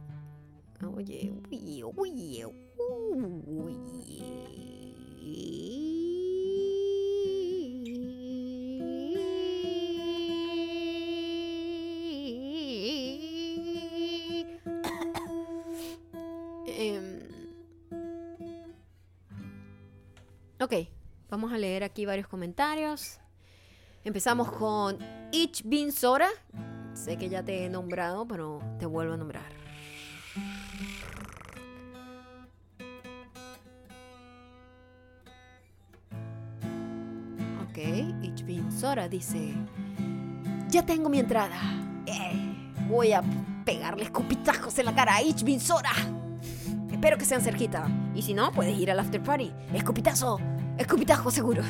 Oye, oye, oye. Em, ok, vamos a leer aquí varios comentarios. Empezamos con Ich Bin Sora. Sé que ya te he nombrado, pero te vuelvo a nombrar. Ok, Ich Bin Sora dice: Ya tengo mi entrada. Eh, voy a pegarle escupitajos en la cara a Ich Bin Sora. Espero que sean cerquita. Y si no, puedes ir al after party. Escupitazo, escupitajo seguro.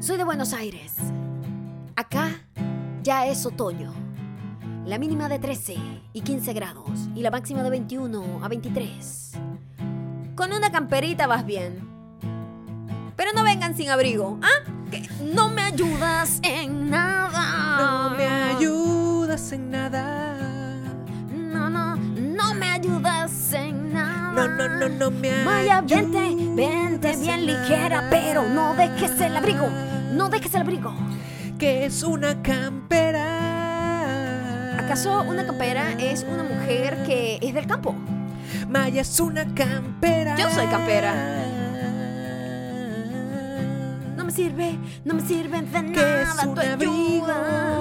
Soy de Buenos Aires. Acá ya es otoño. La mínima de 13 y 15 grados y la máxima de 21 a 23. Con una camperita vas bien. Pero no vengan sin abrigo, ¿ah? Que no me ayudas en nada. No me ayudas en nada. No, no, no me ayudas en nada. No, no, no, no me Maya, vente, ayudas vente bien en ligera, pero no dejes el abrigo. No dejes el abrigo. Que es una campera. ¿Acaso una campera es una mujer que es del campo? Maya es una campera. Yo soy campera. No me sirve, no me sirve de Que es nada un tu abrigo. ayuda.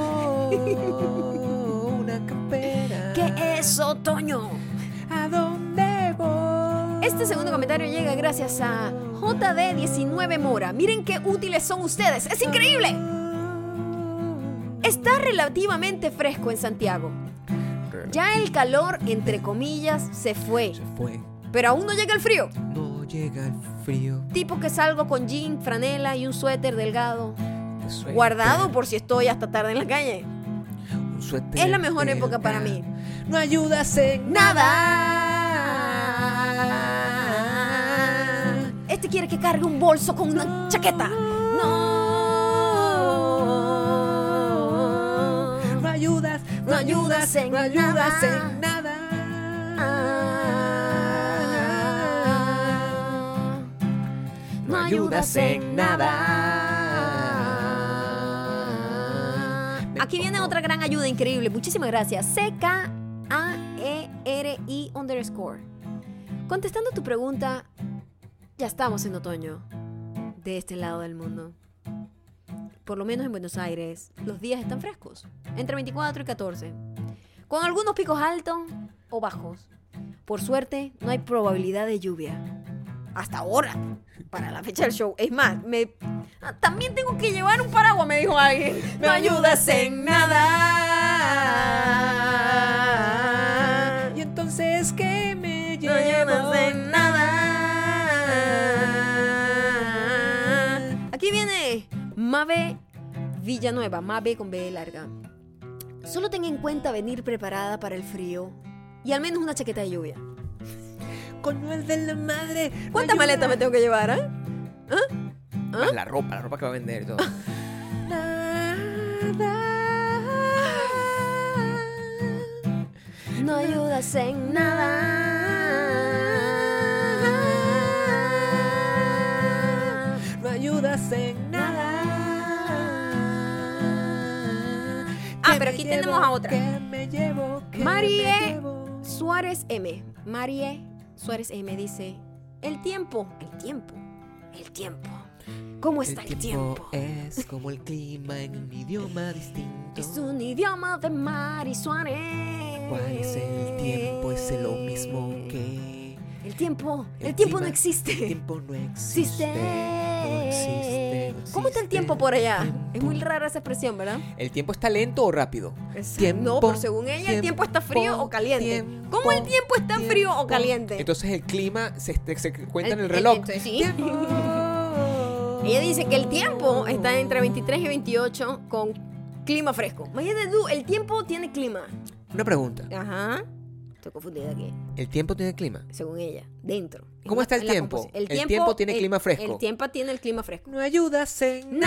una campera. ¿Qué es otoño? Este segundo comentario llega gracias a JD19 Mora. Miren qué útiles son ustedes. ¡Es increíble! Está relativamente fresco en Santiago. Ya el calor, entre comillas, se fue. Se fue. Pero aún no llega el frío. No llega el frío. Tipo que salgo con jean, franela y un suéter delgado. suéter. Guardado por si estoy hasta tarde en la calle. Un suéter Es la mejor época para mí. No ayudas en Nada. Este quiere que cargue un bolso con una chaqueta. No. No ayudas, No ayudas en no ayudas nada. en nada. No ayudas en nada. Aquí viene otra gran ayuda increíble. Muchísimas gracias. C-K-A-E-R-I underscore. Contestando tu pregunta, ya estamos en otoño. De este lado del mundo. Por lo menos en Buenos Aires, los días están frescos. Entre 24 y 14. Con algunos picos altos o bajos. Por suerte, no hay probabilidad de lluvia. Hasta ahora, para la fecha del show. Es más, me... ah, también tengo que llevar un paraguas, me dijo alguien. No ayudas en nada. Y entonces que me llevo en Mabe Villanueva, Mabe con B larga. Solo ten en cuenta venir preparada para el frío y al menos una chaqueta de lluvia. Coño, el de la madre. ¿Cuántas maletas me tengo que llevar, eh? Más la ropa, la ropa que va a vender y todo. No ayudas en nada. No ayudas en nada. Ah, pero aquí llevo, tenemos a otra. Que me llevo, que Marie me llevo. Suárez M. Marie Suárez M dice: El tiempo, el tiempo, el tiempo. ¿Cómo está el, tiempo? es como el clima en un idioma distinto. Es un idioma de Mari Suárez. ¿Cuál es el tiempo? Es lo mismo que. El tiempo, el, El tiempo no existe. El tiempo no existe. No existe. ¿Cómo está el tiempo por allá? Es muy rara esa expresión, ¿verdad? ¿El tiempo está lento o rápido? no, pero según ella, el tiempo está frío o caliente. tiempo, ¿Cómo el tiempo está frío o caliente? Entonces el clima se, se cuenta en el Eh, reloj. entonces, sí. Tiempo. Ella dice que el tiempo está entre 23 y 28 con clima fresco. Imagínate tú, el tiempo tiene clima. Una pregunta. Ajá. Estoy confundida aquí, ¿El tiempo tiene clima? según ella, dentro. ¿Cómo está el tiempo? El tiempo tiene clima fresco. El tiempo tiene el clima fresco. No ayudas en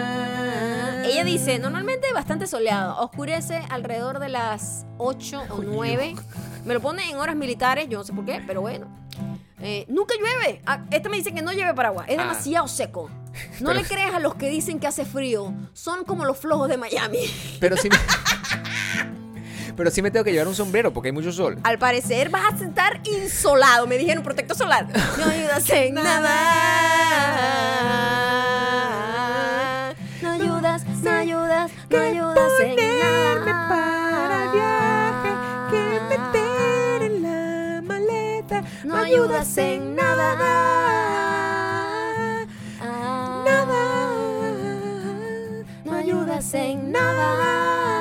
nada. Ella dice, normalmente bastante soleado, oscurece alrededor de las 8 o Coño. 9. Me lo pone en horas militares, yo no sé por qué, pero bueno. Eh, nunca llueve. Ah, esta me dice que no llueve Paraguay, es Ah. demasiado seco. No Pero- le creas a los que dicen que hace frío, son como los flojos de Miami. Pero sí me... Pero sí me tengo que llevar un sombrero porque hay mucho sol. Al parecer vas a estar insolado, me dijeron protector solar. No ayudas en nada. No ayudas, no ayudas, no ayudas en nada. para el viaje que meter en la maleta. No ayudas en nada. Nada. No ayudas en nada.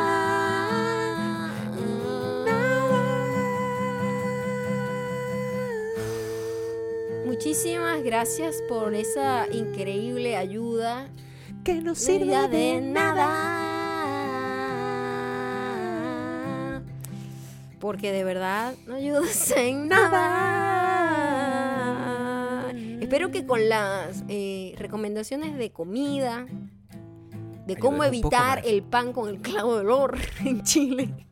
Muchísimas gracias por esa increíble ayuda. Que no sirva de nada. Porque de verdad no ayudas en nada. Espero que con las eh, recomendaciones de comida, de cómo evitar el pan con el clavo de olor en Chile,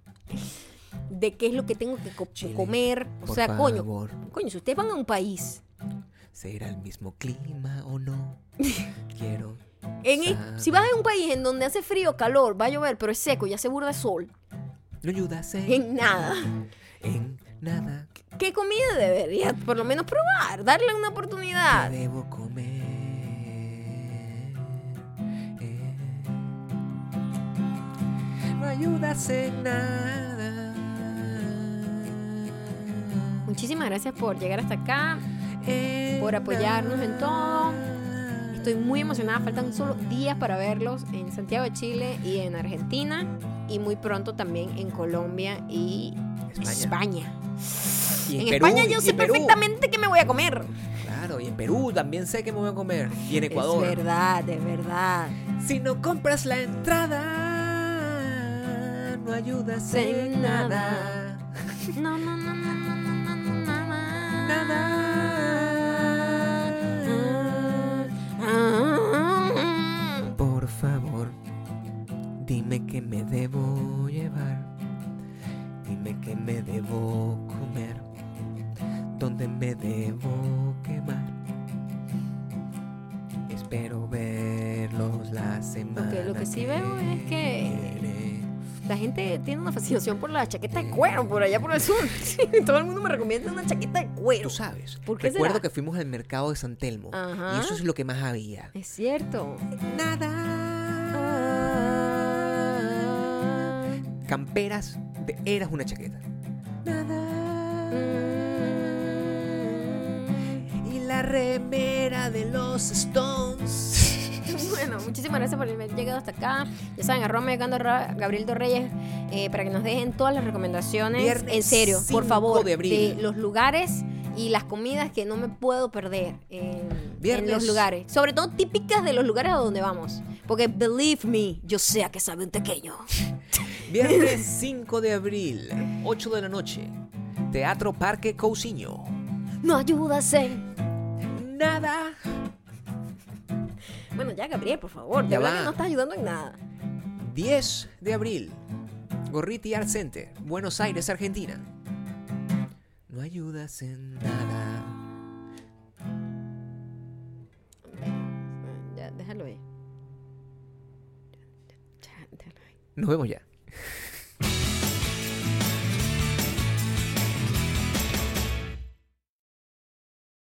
de qué es lo que tengo que co- Chile, comer. O sea, coño, coño, si ustedes van a un país ¿será el mismo clima o no? Quiero. En el- si vas a un país en donde hace frío, calor, va a llover, pero es seco y hace burda de sol, No ayudas en, en nada. en nada. ¿Qué comida debería por lo menos probar? Darle una ¿Qué oportunidad. debo comer? Eh. No ayudas en nada. Muchísimas gracias por llegar hasta acá, por apoyarnos en todo. Estoy muy emocionada, faltan solo días para verlos en Santiago de Chile y en Argentina y muy pronto también en Colombia y España. España. Y En, Perú, España yo sé perfectamente qué me voy a comer. Claro, y en Perú también sé que me voy a comer. Y en Ecuador. Es verdad, es verdad. Si no compras la entrada, no ayudas En nada. nada. No, no, no, no, no, no, no, no. Nada. Dime que me debo llevar. Dime que me debo comer. ¿Dónde me debo quemar? Espero verlos la semana. lo que sí veo es que- viene. La gente tiene una fascinación por la chaqueta de cuero por allá por el sur. Todo el mundo me recomienda una chaqueta de cuero. Tú sabes. ¿Por qué Recuerdo será? que fuimos al mercado de San Telmo. Ajá. Y eso es lo que más había. Es cierto. Nada. Camperas de eras una chaqueta. Nada. Y la remera de los Stones. Bueno, muchísimas gracias por haber llegado hasta acá. Ya saben, arroba llegando Gabriel Torreyes eh, para que nos dejen todas las recomendaciones. Viernes en serio, por 5 favor, de abril. los lugares y las comidas que no me puedo perder en, los lugares. Sobre todo típicas de los lugares a donde vamos. Porque, believe me, yo sé a que sabe un pequeño. Viernes 5 de abril, 8 de la noche. Teatro Parque Cousiño. No ayudas en... Nada. Bueno, ya, Gabriel, por favor. De Ya verdad va. que no estás ayudando en nada. 10 de abril. Gorriti Art Center, Buenos Aires, Argentina. No ayudas en nada. Ya, déjalo ahí. Ya, déjalo ahí. Nos vemos ya.